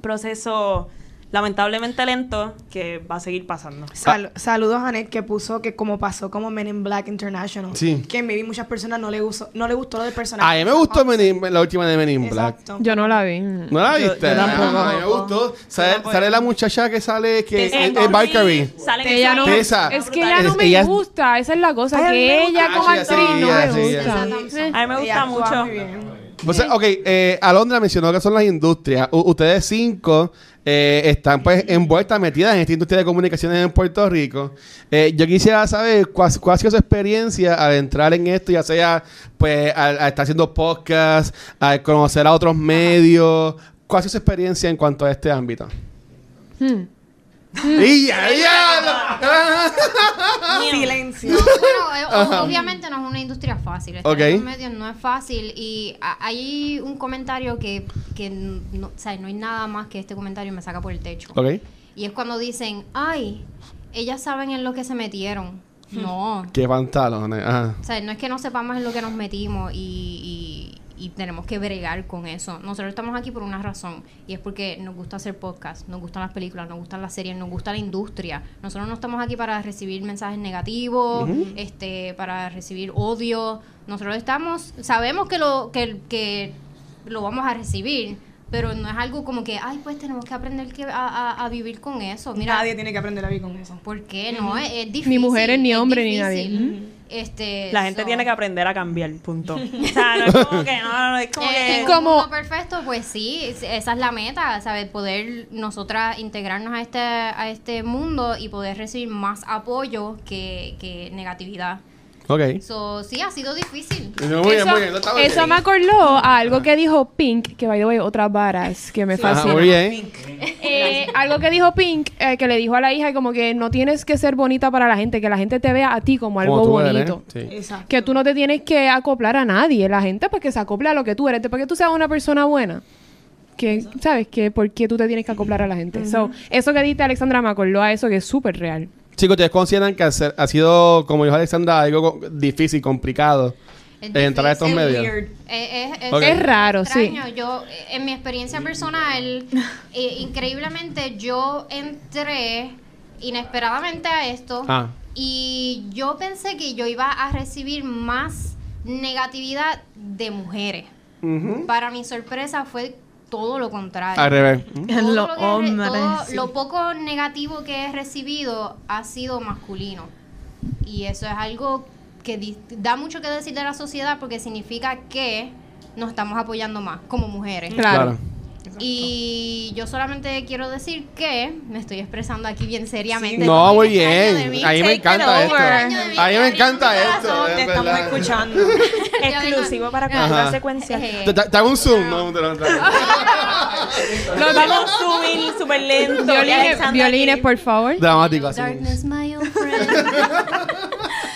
proceso lamentablemente lento que va a seguir pasando. Sal- Saludos a Ned que puso que como pasó como Men in Black International. Sí. Que maybe muchas personas no le gustó, no le gustó lo del personaje. A mí me gustó Men in- la última de Men in Black. Exacto. Yo no la vi. ¿No la Yo- viste? yo tampoco. A mí me gustó. Sale, sale la muchacha que sale, que es, es Valkyrie. salen Ella no, Tessa. es que ella no Es- me ella es- gusta, esa es la cosa, Ay, que ella como Ah, actriz no me gusta. A mí me gusta mucho. Bien. Pues, ok, eh, Alondra mencionó que son las industrias. U- ustedes cinco eh, están pues envueltas, metidas en esta industria de comunicaciones en Puerto Rico. Eh, yo quisiera saber cuál, cuál ha sido su experiencia al entrar en esto, ya sea pues al, al estar haciendo podcast, al conocer a otros medios. ¿Cuál ha sido su experiencia en cuanto a este ámbito? Hmm. ¡Y ya, ya! Silencio. No, bueno, eh, obviamente no es una industria fácil. Estar en los medios no es fácil. Y hay un comentario que, que no, o sea, no hay nada más que este comentario me saca por el techo. ok. Y es cuando dicen, ay, ellas saben en lo que se metieron. No. ¿Qué pantalones? Ajá. O sea, no es que no sepamos en lo que nos metimos y, y- y tenemos que bregar con eso. Nosotros estamos aquí por una razón y es porque nos gusta hacer podcast, nos gustan las películas, nos gustan las series, nos gusta la industria. Nosotros no estamos aquí para recibir mensajes negativos, este, para recibir odio. Nosotros estamos, sabemos que lo, que, que lo vamos a recibir. Pero no es algo como que, ay, pues tenemos que aprender que, a, a- a vivir con eso. Mira, Nadie tiene que aprender a vivir con eso. ¿Por qué? No, es, es difícil. Ni mujeres, ni es hombres, ni difícil. Este, La gente so- tiene que aprender a cambiar, punto. O sea, no es como que, no, no, es como Eh, que... Como- perfecto, pues sí, es- esa es la meta, ¿sabes? Poder nosotras integrarnos a este, a este mundo y poder recibir más apoyo que, que negatividad. Ok. So, sí, ha sido difícil. Muy bien, eso, muy bien. Muy eso bien. me acordó a algo que dijo Pink, que by the way, otras varas que me Ajá, fascinan. muy bien. Eh, algo que dijo Pink, eh, que le dijo a la hija, como que no tienes que ser bonita para la gente, que la gente te vea a ti como algo Como tú eres, bonito. sí. Exacto. Que tú no te tienes que acoplar a nadie. La gente, pues que se acople a lo que tú eres. Para que tú seas una persona buena. Que, ¿sabes? Que por qué tú te tienes que acoplar a la gente. So, eso que dice Alexandra me acordó a eso que es súper real. Chicos, ¿ustedes consideran que hacer- ha sido, como dijo Alexandra, algo co- difícil, complicado Es entrar a estos Es medios? weird. Es, es- Ok. Es raro, sí. extraño. Yo, eh, en mi experiencia personal, eh, increíblemente, yo entré inesperadamente a esto Ah. y yo pensé que yo iba a recibir más negatividad de mujeres. Para mi sorpresa fue todo lo contrario. Al revés. Todo Los lo hombres, todo sí. Lo poco negativo que he recibido ha sido masculino. Y eso es algo que da mucho que decir de la sociedad porque significa que nos estamos apoyando más como mujeres. Claro. Y yo solamente quiero decir que me estoy expresando aquí bien seriamente. No, muy bien. mí. A mí me encanta esto. over. A mí me encanta esto. es Te estamos escuchando. Exclusivo para Ajá. cultura secuencial. Eh, Te, hago un zoom. No, te lo- te lo- Nos vamos a subir súper lento. Violines, violines, por favor. Dramático así. Darkness, my old friend.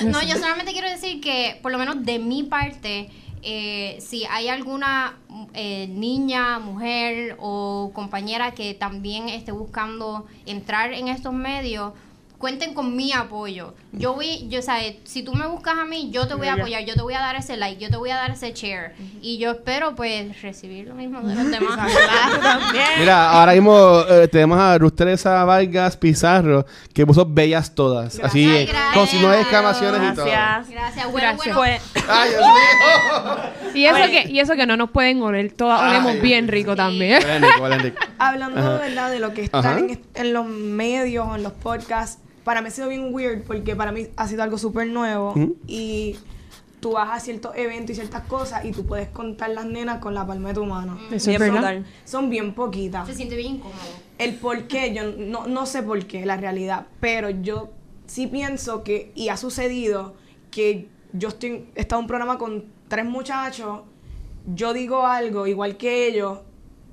no, yo solamente quiero decir que, por lo menos de mi parte, eh, si hay alguna eh, niña, mujer o compañera que también esté buscando entrar en estos medios, cuenten con mi apoyo. Yo voy, yo, o sea, si tú me buscas a mí, yo te voy a apoyar, yo te voy a dar ese like, yo te voy a dar ese share. Y yo espero, pues, recibir lo mismo de los demás. Mira, ahora mismo eh, tenemos a Ruth Teresa Vargas Pizarro, que puso bellas todas. Así, Ay, eh, con sus nueve exclamaciones y todo. Gracias. Gracias, bueno, Gracias. bueno. Pues, Ay, Dios mío. Y eso, que, y eso que no nos pueden oler. Todas olemos Ay. bien rico también. Huele rico, huele rico. Hablando Ajá. ¿verdad? de lo que Ajá. están en, est- en los medios o en los podcasts, para mí ha sido bien weird porque para mí ha sido algo súper nuevo y tú vas a ciertos eventos y ciertas cosas y tú puedes contar las nenas con la palma de tu mano. Eso bien es verdad. brutal. Son bien poquitas. Se siente bien incómodo. El por qué, yo no, no sé por qué, la realidad, pero yo sí pienso que, y ha sucedido, que yo estoy, he estado en un programa con tres muchachos, yo digo algo igual que ellos,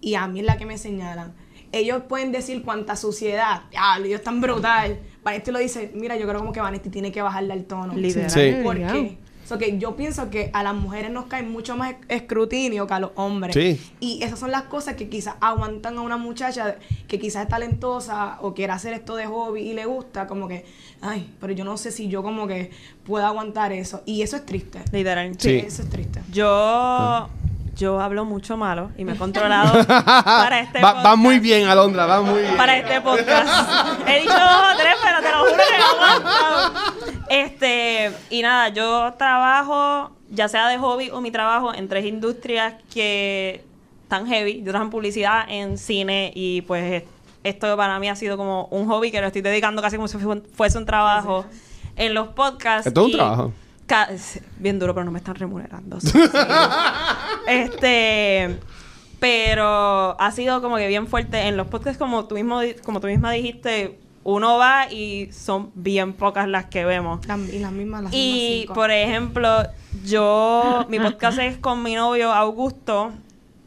y a mí es la que me señalan. Ellos pueden decir cuánta suciedad, ah, ellos están brutal. Vanetti lo dice, mira, yo creo como que Vanetti tiene que bajarle al tono. Literal. Sí. ¿Por Ya. qué? So que yo pienso que a las mujeres nos cae mucho más escrutinio que a los hombres. Sí. Y esas son las cosas que quizás aguantan a una muchacha que quizás es talentosa o quiere hacer esto de hobby y le gusta, como que, ay, pero yo no sé si yo como que puedo aguantar eso. Y eso es triste. literal. Sí. Eso es triste. Yo, yo hablo mucho malo y me he controlado para este Va, va podcast. muy bien, Alondra, va muy bien. Para este podcast. He dicho dos o tres, pero te lo juro que no aguanto. Este, y nada, yo trabajo, ya sea de hobby o mi trabajo, en tres industrias que están heavy. Yo trabajo en publicidad, en cine y pues esto para mí ha sido como un hobby que lo estoy dedicando casi como si fu- fuese un trabajo en los podcasts. Esto es un y trabajo. Bien duro, pero no me están remunerando. sí. este, pero ha sido como que bien fuerte en los podcasts como tú mismo como tú misma dijiste, uno va y son bien pocas las que vemos. Y las mismas, las Y por ejemplo, yo mi podcast es con mi novio Augusto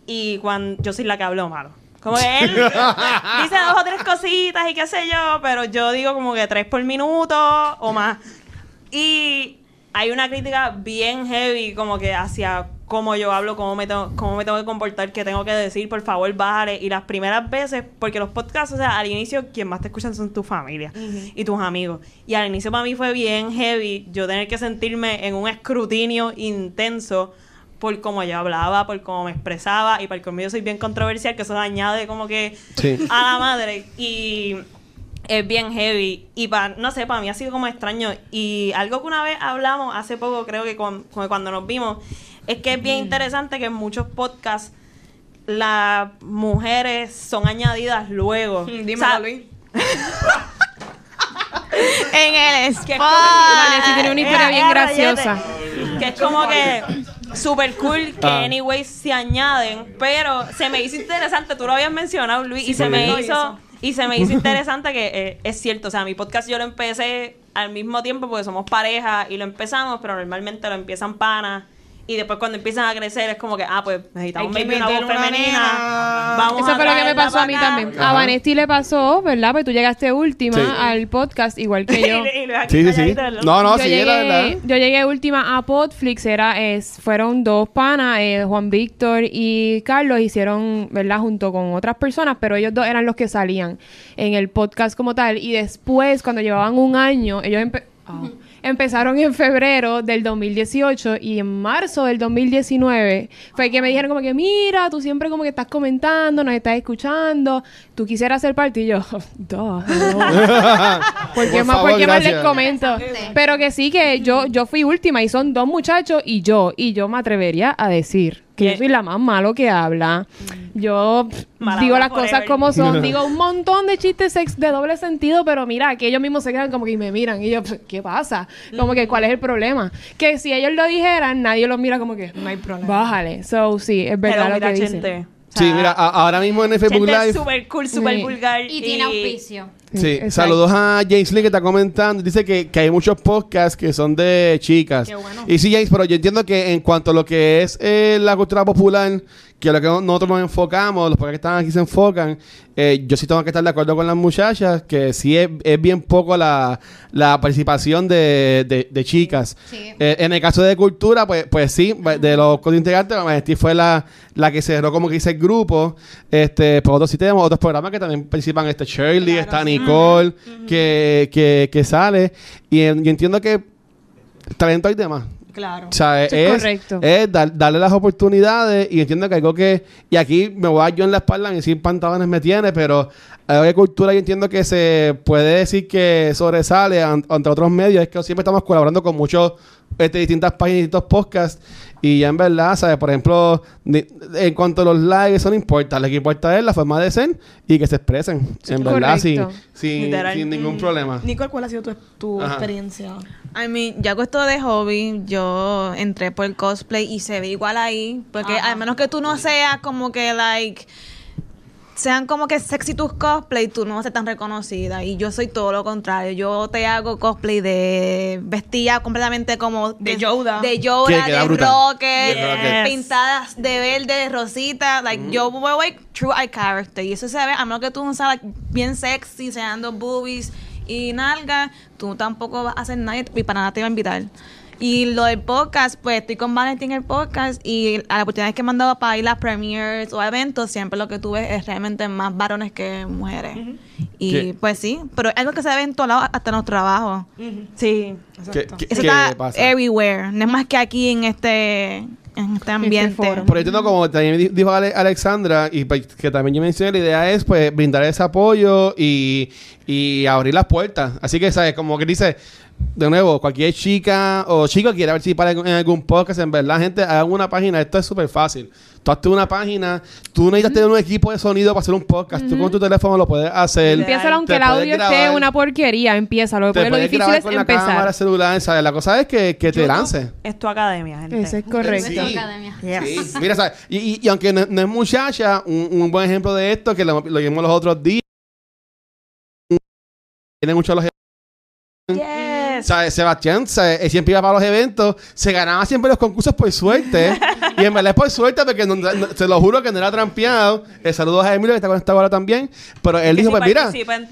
y cuando yo soy la que hablo malo. Como que él dice dos o tres cositas y qué sé yo, pero yo digo como que tres por minuto o más. Y hay una crítica bien heavy como que hacia cómo yo hablo, cómo me tengo, cómo me tengo que comportar, qué tengo que decir, por favor, bájale. Y las primeras veces, porque los podcasts, o sea, al inicio quien más te escuchan son tu familia y tus amigos. Y al inicio para mí fue bien heavy yo tener que sentirme en un escrutinio intenso por cómo yo hablaba, por cómo me expresaba y por cómo yo soy bien controversial, que eso añade como que Sí. a la madre. Y es bien heavy. Y para, no sé, para mí ha sido como extraño. Y algo que una vez hablamos hace poco, creo que con- con- cuando nos vimos, es que es bien interesante que en muchos podcasts las mujeres son añadidas luego. Mm, O Dímelo, sea, Luis. en el Que es spot. Vanessa tiene una historia bien graciosa. Que es como que super cool que Ah. anyways se añaden, pero se me hizo interesante, tú lo habías mencionado, Luis, y se sí. me hizo. Y se me hizo interesante que eh, es cierto, o sea, mi podcast yo lo empecé al mismo tiempo porque somos pareja y lo empezamos, pero normalmente lo empiezan panas. Y después cuando empiezan a crecer es como que, ah, pues necesitamos Hay que una voz meter una femenina. nena. Vamos Eso a fue lo que me traerla pasó a mí para acá. también. Ajá. A Vanesti le pasó, ¿verdad? Pues tú llegaste última Sí. al podcast, igual que yo. Y Sí, sí, sí. calladito, ¿verdad? No, no, yo, sí, llegué, la verdad. yo llegué última a Podflix, era, es, fueron dos panas, eh, Juan Víctor y Carlos, hicieron, ¿verdad? Junto con otras personas, pero ellos dos eran los que salían en el podcast como tal. Y después, cuando llevaban un año, ellos empe- ah, empezaron en febrero del 2018 y en marzo del 2019 fue que me dijeron como que, mira, tú siempre como que estás comentando, nos estás escuchando, tú quisieras ser parte y yo, "Duh, no". ¿Por qué Por más, favor, por qué más les comento? Pero que sí, que yo, yo fui última y son dos muchachos y yo. Y yo me atrevería a decir que yo soy la más malo que habla. Yo pff, Mala digo las cosas como son. digo un montón de chistes sex de doble sentido, pero mira, que ellos mismos se quedan como que me miran. Y yo, pff, ¿qué pasa? Como que, ¿cuál es el problema? Que si ellos lo dijeran, nadie los mira como que, No hay problema. bájale. So, sí, es verdad Pero lo mira, que dicen. Chente, o Sí, mira, ahora mismo en Facebook Live. super cool, super Sí. vulgar. Y tiene auspicio. Sí, exacto. saludos a James Lee que está comentando. Dice que, que hay muchos podcasts que son de chicas. Qué bueno. Y sí, James, pero yo entiendo que en cuanto a lo que es eh, la cultura popular, que a lo que nosotros nos enfocamos, los podcasts que están aquí se enfocan, eh, yo sí tengo que estar de acuerdo con las muchachas, que sí es, es bien poco la, la participación de, de- de chicas. Sí. Eh, en el caso de cultura, pues, pues sí, de los co-integrantes, Vanesti fue la, la que cerró como que dice el grupo. Este, por otros sí tenemos otros programas que también participan, este Shirley, está Nicole, que, que, que sale. Y en- yo entiendo que talento hay demás. Claro. O sea, Eso es es, correcto. es dar- darle las oportunidades y entiendo que algo que... Y aquí me voy a dar yo en la espalda y sin pantalones me tiene, pero algo de cultura yo entiendo que se puede decir que sobresale an- ante otros medios. Es que siempre estamos colaborando con muchos este, distintas páginas y distintos podcasts y ya en verdad, ¿sabes? Por ejemplo, ni- en cuanto a los likes, eso no importa. Lo que importa es la forma de ser y que se expresen. En verdad, sin, sin, Literal. sin ningún problema. Nicole, ¿cuál ha sido tu, tu experiencia? I mean, yo hago esto de hobby, yo entré por el cosplay y se ve igual ahí, porque Ajá. al menos que tú no seas como que, like, sean como que sexy tus cosplay, tú no vas a ser tan reconocida. Y yo soy todo lo contrario, yo te hago cosplay de vestida completamente como... De Yoda. De Yoda, de. Rocket, De Rocket. pintadas de verde, de rosita, like, yo voy like, true eye character. Y eso se ve, a menos que tú no seas like, bien sexy, enseñando boobies y nalgas, tú tampoco vas a hacer nada y para nada te va a invitar. Y lo del podcast, pues estoy con Valentín en el podcast y a las oportunidades que he mandado para ir a premiers o a eventos, siempre lo que tú ves es realmente más varones que mujeres. Y ¿Qué? pues sí, pero es algo que se ve en todos lados, hasta en los trabajos. Sí. ¿Qué, Exacto. qué- Eso qué está pasa? everywhere, no es más que aquí en este, en este ambiente. foro. Por entiendo como también di- dijo Ale- Alexandra y pues, que también yo mencioné, la idea es pues brindar ese apoyo y, y abrir las puertas. Así que, ¿sabes? Como que dice, de nuevo, cualquier chica o chico que quiera participar en, en algún podcast, en verdad, gente, hagan una página. Esto es súper fácil. Tú hazte una página, tú no necesitas tener un equipo de sonido para hacer un podcast. Tú con tu teléfono lo puedes hacer. Empieza aunque el audio esté grabar. una porquería, Porque lo difícil es con la cámara empezar. celular, ¿sabes? La cosa es que, que te lances. Es tu academia, gente. Eso es correcto. Sí. Nuestra academia. Sí, mira, ¿sabes? Y, y- y aunque no, no es muchacha, un, un buen ejemplo de esto, que lo, lo vimos los otros días, tiene mucho los ¿sabes? Sebastián. Él siempre iba para los eventos, se ganaba siempre los concursos por suerte, y en verdad es por suerte porque no- no- se lo juro que no era trampeado. Eh, saludos a Emilio que está conectado ahora también, pero él dijo, si pues mira,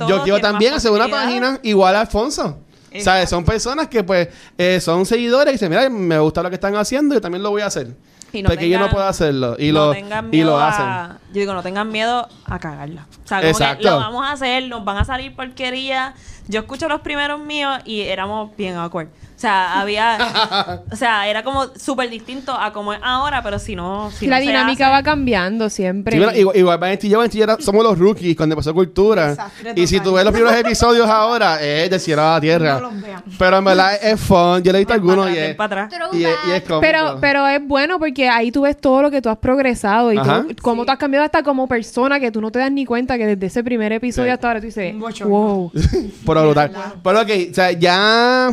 yo quiero también hacer una página igual a Alfonso. ¿Sabes? Son personas que pues eh, son seguidores y dicen, mira, me gusta lo que están haciendo, yo también lo voy a hacer. Y no porque yo no puedo hacerlo. Y, no lo, y lo a- hacen. Yo digo, no tengan miedo a cagarla. O sea, como Exacto. que lo vamos a hacer, nos van a salir porquerías. Yo escucho los primeros míos y éramos bien awkward. O sea, había. o sea, era como súper distinto a como es ahora, pero si no. Si la no se dinámica hace- va cambiando siempre. Sí, bueno, igual, igual Vanity y yo, Vanity y yo era- somos los rookies cuando empezó Cultura. Desastre Y si tú ves los primeros episodios ahora, es de cielo a la tierra. No los vean. Pero en verdad es fun. Yo le he visto algunos y es, ven para atrás. y es, y es cómico. Pero, pero es bueno porque ahí tú ves todo lo que tú has progresado y tú, cómo tú has cambiado hasta como persona que tú no te das ni cuenta que desde ese primer episodio Sí. hasta ahora tú dices, wow. Pero brutal. Pero ok, o sea, ya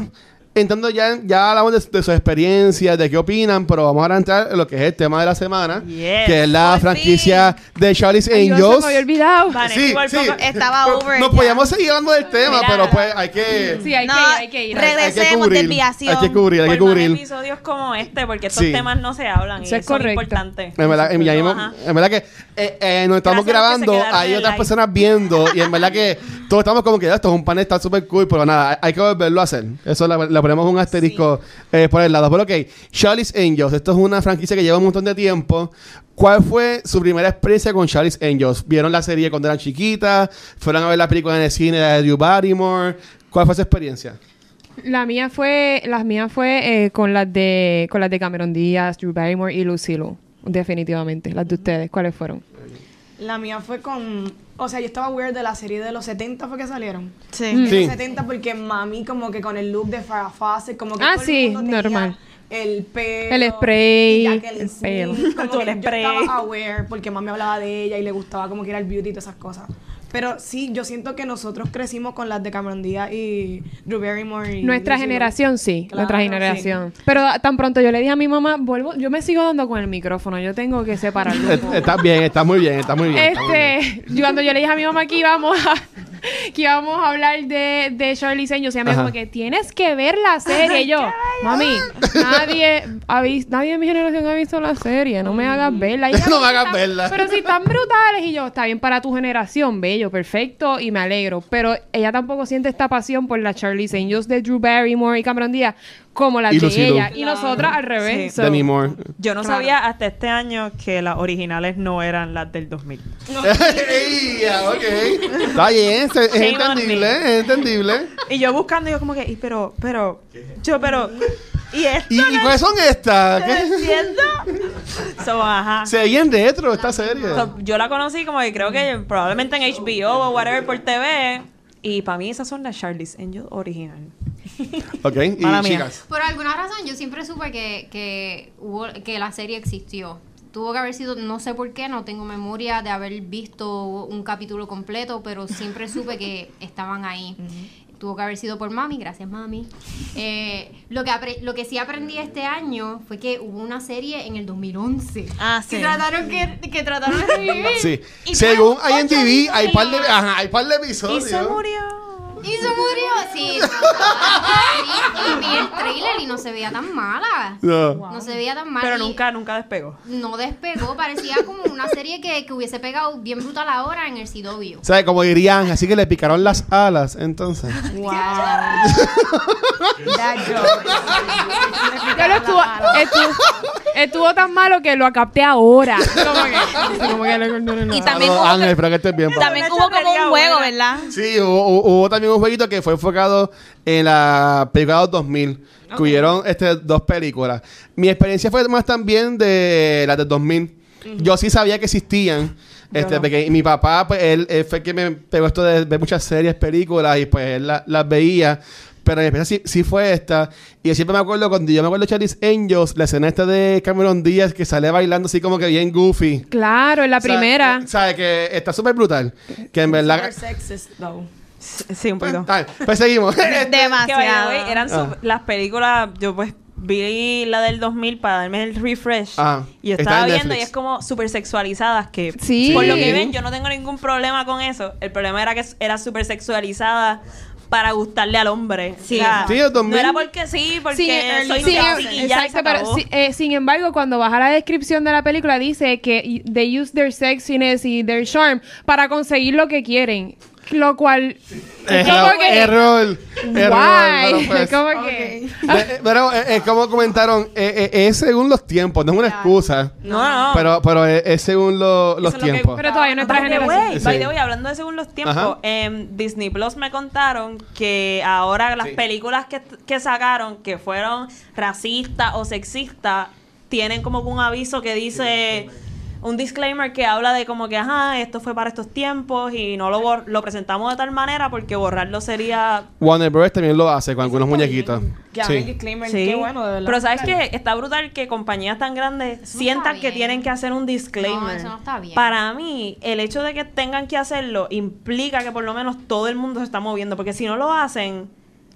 entrando ya, ya hablamos de, de sus experiencias, de qué opinan, pero vamos ahora a entrar en lo que es el tema de la semana, Yes. que es la franquicia de Charlie's Ay, Dios, se Angels. me había olvidado. Vale, Sí, sí. Estaba over Nos podíamos seguir hablando del tema, pero pues hay que... Sí, hay No, que ir, hay que ir. regre- hay que Regresemos, cubrir, desviación. Hay que cubrir, hay que por más cubrir. episodios como este, porque estos Sí. temas no se hablan Eso y es son correcto. En verdad, en, verdad que eh, eh, nos estamos Gracias se grabando, hay otras live. personas viendo y en verdad que todos estamos como que "Ah, esto es un panel, está súper cool, pero nada, hay, que volverlo a hacer. Eso le, le ponemos un asterisco eh, por el lado. Pero ok, Charlie's Angels, esto es una franquicia que lleva un montón de tiempo. ¿Cuál fue su primera experiencia con Charlie's Angels? ¿Vieron la serie cuando eran chiquitas? ¿Fueron a ver la película en el cine de Drew Barrymore? ¿Cuál fue su experiencia? La mía fue, las mías fue eh, con las de con las de Cameron Díaz, Drew Barrymore y Lucy Liu. Definitivamente. Las de ustedes, ¿cuáles fueron? La mía fue con. O sea, yo estaba weird de la serie de los 70 fue que salieron. Sí. Mm. De Sí. los 70 porque mami como que con el look de Farrah Fawcett, como que Ah, todo sí, el mundo tenía normal. El pelo. El spray, y el pelo. Como que el yo spray. estaba aware porque mami hablaba de ella y le gustaba como que era el beauty y todas esas cosas. Pero sí, yo siento que nosotros crecimos con las de Cameron Díaz y Drew Barrymore y Nuestra Lucy generación, sí. Claro, nuestra generación. Pero tan pronto yo le dije a mi mamá, vuelvo, yo me sigo dando con el micrófono, yo tengo que separarlo. Está bien, está muy bien, está muy bien. está muy bien. Este, yo cuando yo le dije a mi mamá que íbamos a, que íbamos a hablar de, de Charlie Seños, y ella me Ajá. dijo que tienes que ver la serie. Y yo, mami, nadie, ha nadie de mi generación ha visto la serie, no me hagas verla. Y ella, No me "Pero si hagas están- verla". Pero si están brutales. Y yo, está bien para tu generación, bello, perfecto, y me alegro. Pero ella tampoco siente esta pasión por la Charlie Angels de Drew Barrymore y Cameron Díaz como la Y de Lucy ella. Y nosotras al revés. Sí. So- Demi Moore. Yo no Claro. sabía hasta este año que las originales no eran las del 2000. Ey, ya, ok. Está bien, es, es Shame on entendible, es entendible. Y yo buscando, yo como que, y pero, pero, yo, pero, ¿y esto? ¿Y, y cuáles son estas? ¿No ¿Qué? entiendo? So, ajá. Se veía en retro esta serie. So, yo la conocí como que creo que probablemente en HBO o whatever por TV. Y para mí esas son las Charlie's Angels original. Ok, y Mala mía. chicas. Por alguna razón yo siempre supe que, que, hubo, que la serie existió. Tuvo que haber sido, no sé por qué, no tengo memoria de haber visto un capítulo completo, pero siempre supe que estaban ahí. Tuvo que haber sido por mami, gracias mami. Eh, lo, que apre- lo que sí aprendí este año fue que hubo una serie en el 2011. Ah, Que sí. trataron, que, que trataron de revivir. Sí. Y Según IMDb, hay par de, ajá, hay par de Y episodios. se murió. Y se murió. Sí, sí, vi el trailer y no se veía tan mala. No. No se veía tan mala. Pero y nunca, nunca despegó. No despegó, parecía como una serie que, que hubiese pegado bien brutal ahora en el CW. O sea, como dirían, así que le picaron las alas, entonces. Wow. Ya lo estuvo, estuvo, estuvo tan malo que lo capté ahora. Como que, como que le- no, no, no. Y también hubo, Ángel, espero que estés bien. papá. también hubo como un juego. ¿verdad? Sí, hubo, hubo- hubo también un jueguito que fue enfocado en la película de 2000. Que hubieron este, dos películas. Mi experiencia fue más también de las de 2000. Yo sí sabía que existían. Este, porque mi papá, pues, él, él fue el que me pegó esto de ver muchas series, películas, y pues él la- las veía. Pero experiencia sí, sí fue esta. Y yo siempre me acuerdo, cuando yo me acuerdo de Charlie's Angels, la escena esta de Cameron Díaz, que sale bailando así como que bien goofy. Claro, en la O sea, primera. eh, ¿Sabes? Que está súper brutal. Que en verdad... Sexist, though. Sí, un poquito. Tal, pues seguimos. Que Demasiado. way, eran Ah. las películas, yo pues vi la del 2000 para darme el refresh. Ah, y yo estaba en viendo y Netflix. es como súper sexualizadas que Sí. por lo que ven yo no tengo ningún problema con eso. El problema era que era súper sexualizada para gustarle al hombre. Sí. O sea, Sí, el 2000. no era porque sí, porque Sin- soy sin- y ya y se exacto, pero acabó. si- eh, sin embargo, cuando vas a la descripción de la película, dice que y- they use their sexiness y their charm para conseguir lo que quieren. Lo cual. Eh, Es como que. Error. Error. Why? pero Es como que. Eh, Pero eh, es como comentaron, eh, eh, es según los tiempos, no es una excusa. No, no. Pero, pero es, es según lo- los es lo que- tiempos. Pero todavía nuestra By the generación. way, Sí. by the way, hablando de según los tiempos, em, Disney Plus me contaron que ahora las Sí. películas que, que sacaron que fueron racistas o sexistas tienen como que un aviso que dice un disclaimer que habla de como que ajá, esto fue para estos tiempos y no lo bor- lo presentamos de tal manera porque borrarlo sería Warner Bros. también lo hace con algunos muñequitos. El Sí. disclaimer. Sí. Qué bueno, de verdad. Pero sabes que está brutal que compañías tan grandes Eso sientan que tienen que hacer un disclaimer. No, eso no está bien. Para mí, el hecho de que tengan que hacerlo implica que por lo menos todo el mundo se está moviendo, porque si no lo hacen,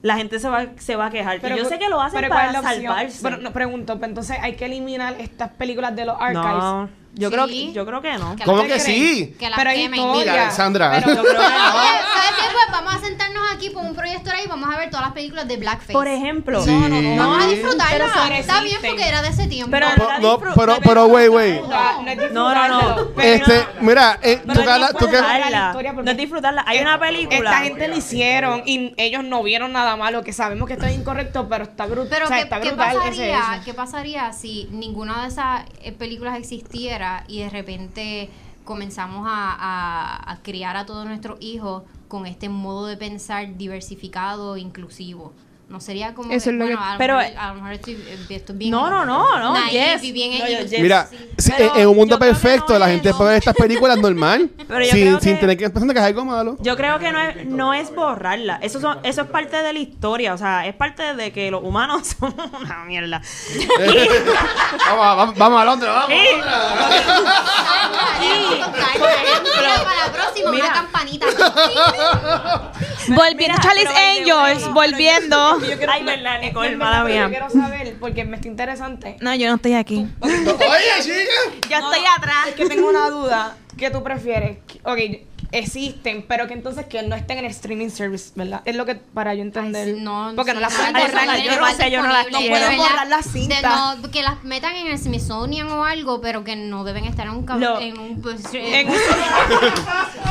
la gente se va, se va a quejar. Que yo sé que lo hacen pero ¿cuál para salvarse. Pero no, pregunto, pues, entonces hay que eliminar estas películas de los archives. no, yo Sí. creo que yo creo que no. Que ¿Cómo que sí? Que la Pero hay. Mira, Sandra. Pero- Yo creo que no. ¿Sabes qué? Pues vamos a sentarnos aquí por un proyector ahí y vamos a ver todas las películas de Blackface. Por ejemplo. Sí. No, no, no. Vamos a disfrutarla. Está bien porque era de ese tiempo. Pero no, disfru- pero, pero, wait, wait. No, no No, no, no. Este, no- mira, eh, tú no es tú que- disfrutarla. No es. Hay una película. Esta gente lo hicieron y ellos no vieron nada malo, que sabemos que esto es incorrecto, pero está brutal. Pero o sea, ¿qué, está qué brutal ese pasaría, hecho. ¿qué pasaría si ninguna de esas eh, películas existiera y de repente comenzamos a, a- a criar a todos nuestros hijos con este modo de pensar diversificado, inclusivo? No sería como Eso que, es lo que- bueno, a lo pero- mejor, a lo mejor estoy, eh, estoy bien No, no, no, no, yes. bien No, yo- yes. Mira, Sí. en un mundo que perfecto no la gente puede ver estas películas normal. Pero yo sin, creo sin que- tener que pensando que es algo malo. Yo creo que no es, no es borrarla. Eso, son, eso es parte de la historia. O sea, es parte de que los humanos son una mierda. vamos, a- vamos, vamos a Londres, vamos. Mira, para la próxima, una campanita. Volviendo way, Angels, no, volviendo. Yo quiero- Ay, verdad, es que Nicole, en mala mía. Yo quiero saber, porque me está interesante. No, yo no estoy aquí. Oye, chica. Yo estoy atrás. Es que tengo una duda. ¿Qué tú prefieres? Ok, existen, pero que entonces que no estén en el streaming service, ¿verdad? Es lo que para yo entender. Ay, sí, no, porque no sí, las pueden no, borrar. no, yo no sé, yo no las quiero. Pueden borrar las de cintas. no, que las metan en el Smithsonian o algo, pero que no deben estar en un Lo- en un pues, En- en-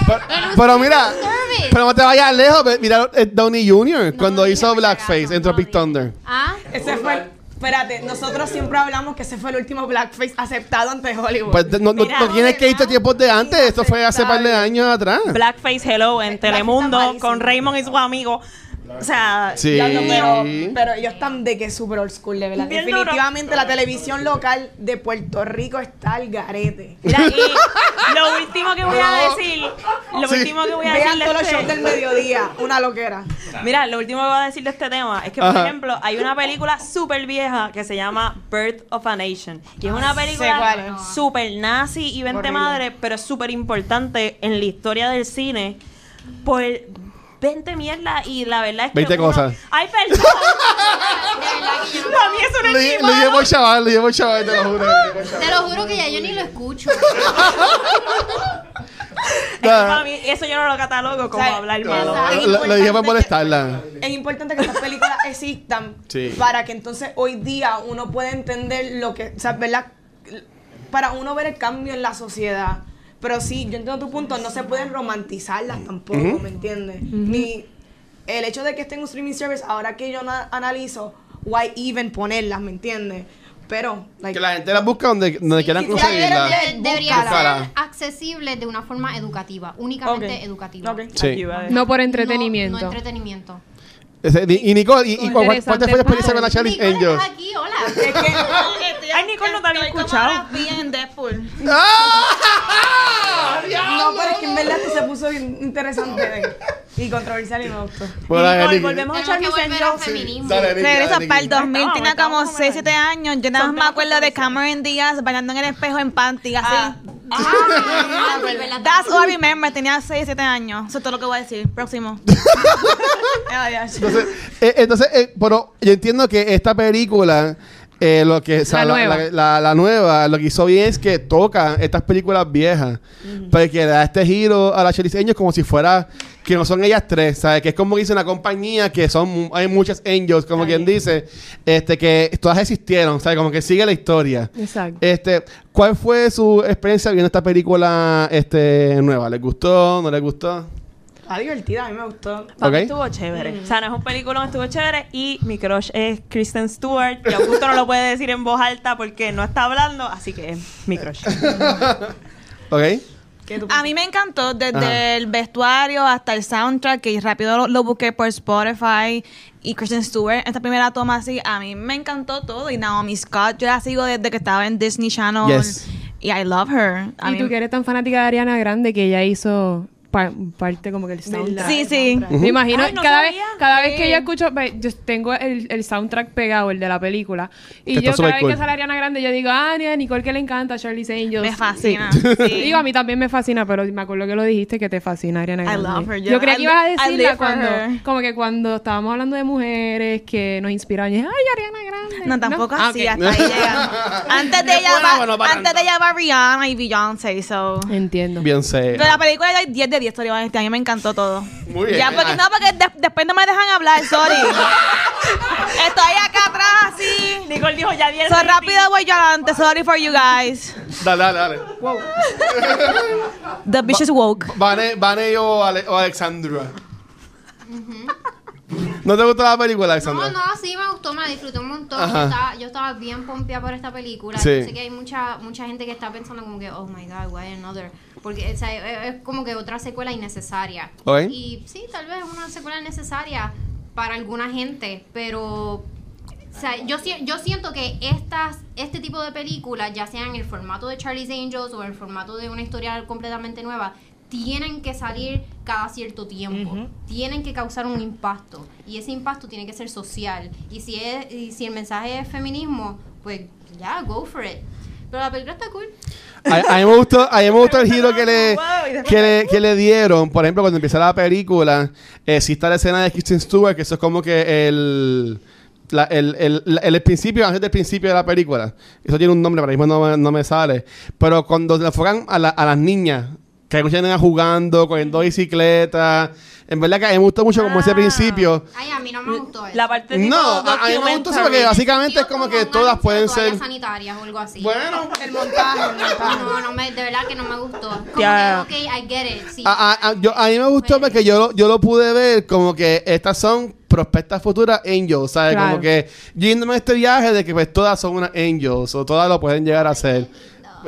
Pero, pero mira, service. pero no te vayas lejos. Mira eh, Downey Jr. cuando no hizo Blackface en no Tropic. Thunder. Ah, Ese fue. Espérate, nosotros siempre hablamos que ese fue el último blackface aceptado ante Hollywood. Pues no, no, Mira, no tienes que irte a tiempos de antes. Esto fue hace par de años atrás. Blackface Hello en Telemundo con Raymond y su amigo. O sea, Sí. Pero, pero ellos están de que super old school, de verdad. Bien duro. Definitivamente la televisión local de Puerto Rico está al garete. mira, y lo último que voy a decir, lo Sí. último que voy a Vean decir de todos los este- shows del mediodía, una loquera. Mira, lo último que voy a decir de este tema es que, por Ajá. ejemplo, hay una película súper vieja que se llama Birth of a Nation. Y es una película súper nazi y vente Horrible. madre, pero es súper importante en la historia del cine por 20 mierda y la verdad es que 20 uno- cosas. Ay, perdón. de verdad que yo no- a mí eso no es Le, ni le malo. llevo chaval, le llevo chaval, te lo juro. le llevo chaval. Te lo juro que ya yo ni lo escucho. Es que para mí eso yo no lo catalogo como O sea, hablar malo. Lo, lo dije para molestarla. Es importante que estas películas existan Sí. para que entonces hoy día uno pueda entender lo que, o sea, ¿verdad? Para uno ver el cambio en la sociedad. Pero sí, yo entiendo tu punto, no se pueden romantizarlas tampoco, ¿me entiendes? Ni el hecho de que esté en un streaming service, ahora que yo na- analizo, why even ponerlas, ¿me entiendes? Pero, like, Que la gente las busca donde, donde quieran si la conseguirlas. debería ser accesible de una forma educativa, únicamente educativa. Sí. Decir. No por No- entretenimiento. No, entretenimiento. Ese- y y Nicole, ¿y, y cuál, cuál cuál te fue la experiencia con la Charlie's Nicole, Angels? estás aquí, hola. es que Ay, Nicole no te había escuchado. en Deadpool. ¡Ah! No, pero es que en verdad esto se puso bien interesante y controversial y me gustó. Bueno, Y Nicole, volvemos a al Angels. Nicky, Regresa para el Nicky. 2000, Estamos, tenía como estamos, 6, 7 años. Yo nada más me acuerdo de. Cameron Díaz bailando en el espejo en panty, así. Ah. That's all I remember. Tenía 6, 7 años. Eso es todo lo que voy a decir. Próximo. Entonces, eh, entonces eh, pero yo entiendo que esta película, eh, lo que, o sea, La la, nueva. la- la- la nueva, lo que hizo bien es que toca estas películas viejas, porque le da este giro a la Angels como si fuera que no son ellas tres, ¿sabes? Que es como dice una compañía que son hay muchas angels, como quien dice, este que todas existieron, ¿sabes? Como que sigue la historia. Exacto. Este, ¿cuál fue su experiencia viendo esta película este nueva? ¿Les gustó? ¿No les gustó? Está divertida, a mí me gustó. Para mí Ok. estuvo chévere. O sea, no es un película, estuvo chévere. Y mi crush es Kristen Stewart. Que Augusto no lo puede decir en voz alta porque no está hablando, así que es mi crush. ¿Ok? ¿Qué tú A mí me encantó desde Ajá. el vestuario hasta el soundtrack, que rápido lo, lo busqué por Spotify. Y Kristen Stewart, esta primera toma así, a mí me encantó todo. Y Naomi Scott, yo la sigo desde que estaba en Disney Channel. Yes. Y I love her. A Y mí- tú que eres tan fanática de Ariana Grande que ella hizo pa- parte como que el soundtrack. Sí, sí. Me imagino, Ay, no cada, vez, cada vez que yo escucho, yo tengo el, el soundtrack pegado, el de la película. Y yo cada vez cool. que sale Ariana Grande, yo digo, ah, a Nicole que le encanta, Charlie's Angels. Me fascina. Sí. sí. Digo, a mí también me fascina, pero me acuerdo que lo dijiste que te fascina Ariana I Grande. love her. Yo, Yo- creía I que ibas a I decirla cuando, como que cuando estábamos hablando de mujeres que nos inspiraban, y dije, ay, Ariana Grande. No, tampoco Ah, así, ok. hasta ahí llegamos. Antes de ella Bueno, antes de ella va Rihanna y Beyoncé, so. Entiendo. Bien sé. Pero la película hay 10 de 10, sorry, honestly, a mí me encantó todo. Muy bien. Ya, porque Ah. no, porque de- después no me dejan hablar, sorry. Estoy acá atrás así. Nicole dijo, ya vi el So rating. rápido voy yo adelante, sorry for you guys. Dale, dale, dale. The bitch is woke. Vane, Vane o, Ale- o Alexandra. ¿No te gustó la película, Alexandra? No, no, sí me gustó, me la disfruté un montón. Yo estaba, yo estaba bien pompeada por esta película. Sí. Yo sé que hay mucha mucha gente que está pensando como que, oh my god, why another? Porque o sea, es, es como que otra secuela innecesaria. Ok. Y sí, tal vez una secuela necesaria para alguna gente, pero o sea, yo, si- yo siento que estas, este tipo de películas, ya sea en el formato de Charlie's Angels o en el formato de una historia completamente nueva, tienen que salir cada cierto tiempo. Tienen que causar un impacto. Y ese impacto tiene que ser social. Y si, es, y si el mensaje es feminismo, pues ya, go for it. Pero la película está cool. A, a mí me gustó, a mí me gustó el giro que le, que le, que le dieron. Por ejemplo, cuando empieza la película, eh, sí está la escena de Kristen Stewart, que eso es como que el, la- el, el, la- el principio, antes del principio de la película. Eso tiene un nombre, pero ahora mismo no, me- no me sale. Pero cuando le enfocan a, la- a las niñas, que hay muchas niñas jugando, cogiendo bicicleta. En verdad que a mí me gustó mucho como ese Ah. principio. Ay, a mí no me gustó eso. La parte tipo No, a, a mí me gustó eso porque básicamente es como que todas pueden de ser... sanitarias o algo así. Bueno, El montaje, el montaje. No, no me, de verdad que no me gustó. Como Ya. que, ok, I get it. Sí. A, a- a- yo, a mí me gustó porque yo, lo- yo lo pude ver como que estas son prospectas futuras angels, ¿sabes? Claro. Como que yéndome a este viaje de que pues todas son unas angels o todas lo pueden llegar a ser.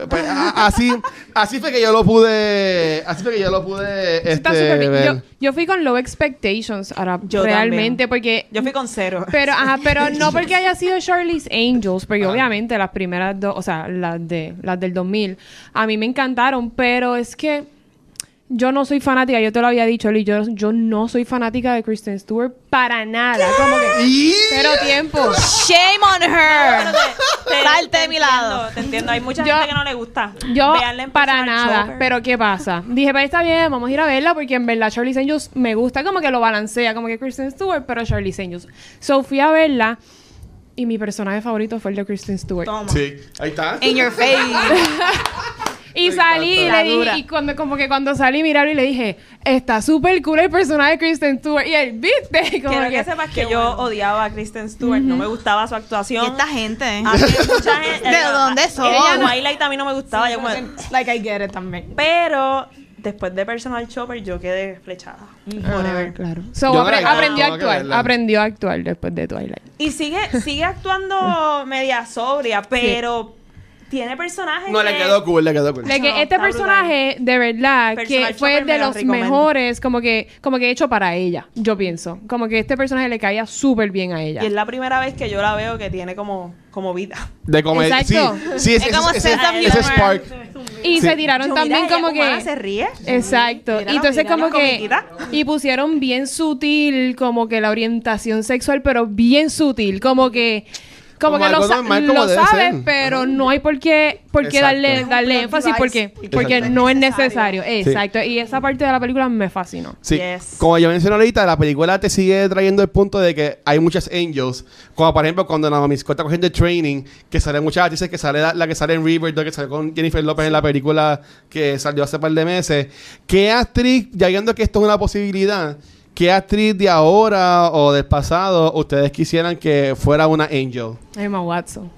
Pues, a- así, así fue que yo lo pude, así fue que yo lo pude Está este, súper bien. ver. Yo, yo fui con low expectations ahora, Yo realmente, porque Yo fui con cero. Pero, ajá, pero no porque haya sido Charlie's Angels, porque obviamente las primeras dos, o sea, las de las del 2000, a mí me encantaron, pero es que yo no soy fanática, yo te lo había dicho, Lee, yo, yo no soy fanática de Kristen Stewart para nada, como que Y- pero tiempo. Shame on her. Te- Salte de mi lado. Te entiendo. Hay mucha Yo- gente que no le gusta. Yo Véanla en para Personal nada, Shopper. pero ¿qué pasa? Dije, pues está bien, vamos a ir a verla porque en verdad Charlie's Angels me gusta como que lo balancea, como que Kristen Stewart, pero Charlie's Angels. So fui a verla y mi personaje favorito fue el de Kristen Stewart. Sí, ahí está. In your face. Y Me salí y le dije, y cuando, como que cuando salí mirarlo y le dije, está súper cool el personaje de Kristen Stewart. Y él, ¿viste? Como Quiero que, sepas que yo odiaba a Kristen Stewart. No me gustaba su Y actuación. esta gente. A mí mucha gente... ¿De dónde son? Ella no- Twilight a mí no me gustaba. yo como- Like I get it también. Pero después de Personal Shopper yo quedé flechada. Ah, claro. So, Yo no aprendió a que actuar. Aprendió a actuar después de Twilight. Y sigue, sigue actuando media sobria, pero tiene personajes No, le que- quedó cool, le quedó cool. De que No, este personaje, de verdad, Personal que fue me de lo los recomiendo. mejores, como que, como que hecho para ella, yo pienso. Como que este personaje le caía súper bien a ella. Y es la primera vez que yo la veo que tiene como, como vida. De comedia. Sí, Exacto. sí, ese, Es como Humor. spark. Y Sí. se tiraron Yo, también mira, como que... se ríe. Exacto. Y entonces como que... comiquita. Y pusieron bien sutil como que la orientación sexual, pero bien sutil. Como que... Como, Como que lo, sa- lo sabes, ser. pero no hay por qué, por qué darle, un darle énfasis porque, porque Exacto. no es Necesario. Exacto. Y esa parte de la película me fascinó. Sí, Yes. como yo mencioné ahorita, la película te sigue trayendo el punto de que hay muchas angels, como por ejemplo cuando Naomi Scott está cogiendo el training, que sale muchas actrices, que sale la, la que sale en Riverdale, que sale con Jennifer López en la película que salió hace par de meses. ¿Qué actriz, ya viendo que esto es una posibilidad, qué actriz de ahora o del pasado ustedes quisieran que fuera una angel? Emma Watson.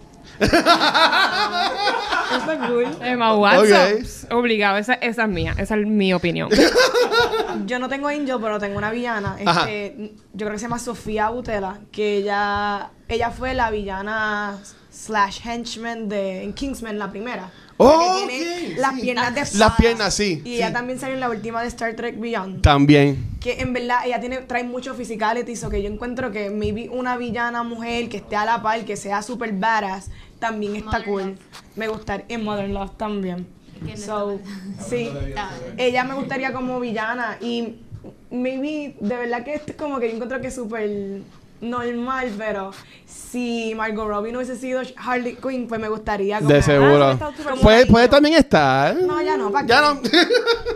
Emma Watson. Ok. Pss, Obligado. Esa, esa es mía. Esa es mi opinión. yo no tengo Angel, pero tengo una villana. Este, yo creo que se llama Sofía Butela, que ella, ella fue la villana slash henchman de en Kingsman, la primera. Oh, las sí. piernas de Las piernas, sí, Y ella sí. también salió en la última de Star Trek Beyond. También. que en verdad ella tiene trae mucho physicality, so que yo encuentro que maybe una villana mujer que esté a la par, que sea super badass, también está Modern cool. Love. Me gustaría en Modern Love también. So, sí. Ella me gustaría como villana y maybe de verdad que es como que yo encuentro que es súper normal, pero si Margot Robbie no hubiese sido Harley Quinn, pues me gustaría como De seguro. súper Puede, puede también estar. No, ya no, ¿para Ya no.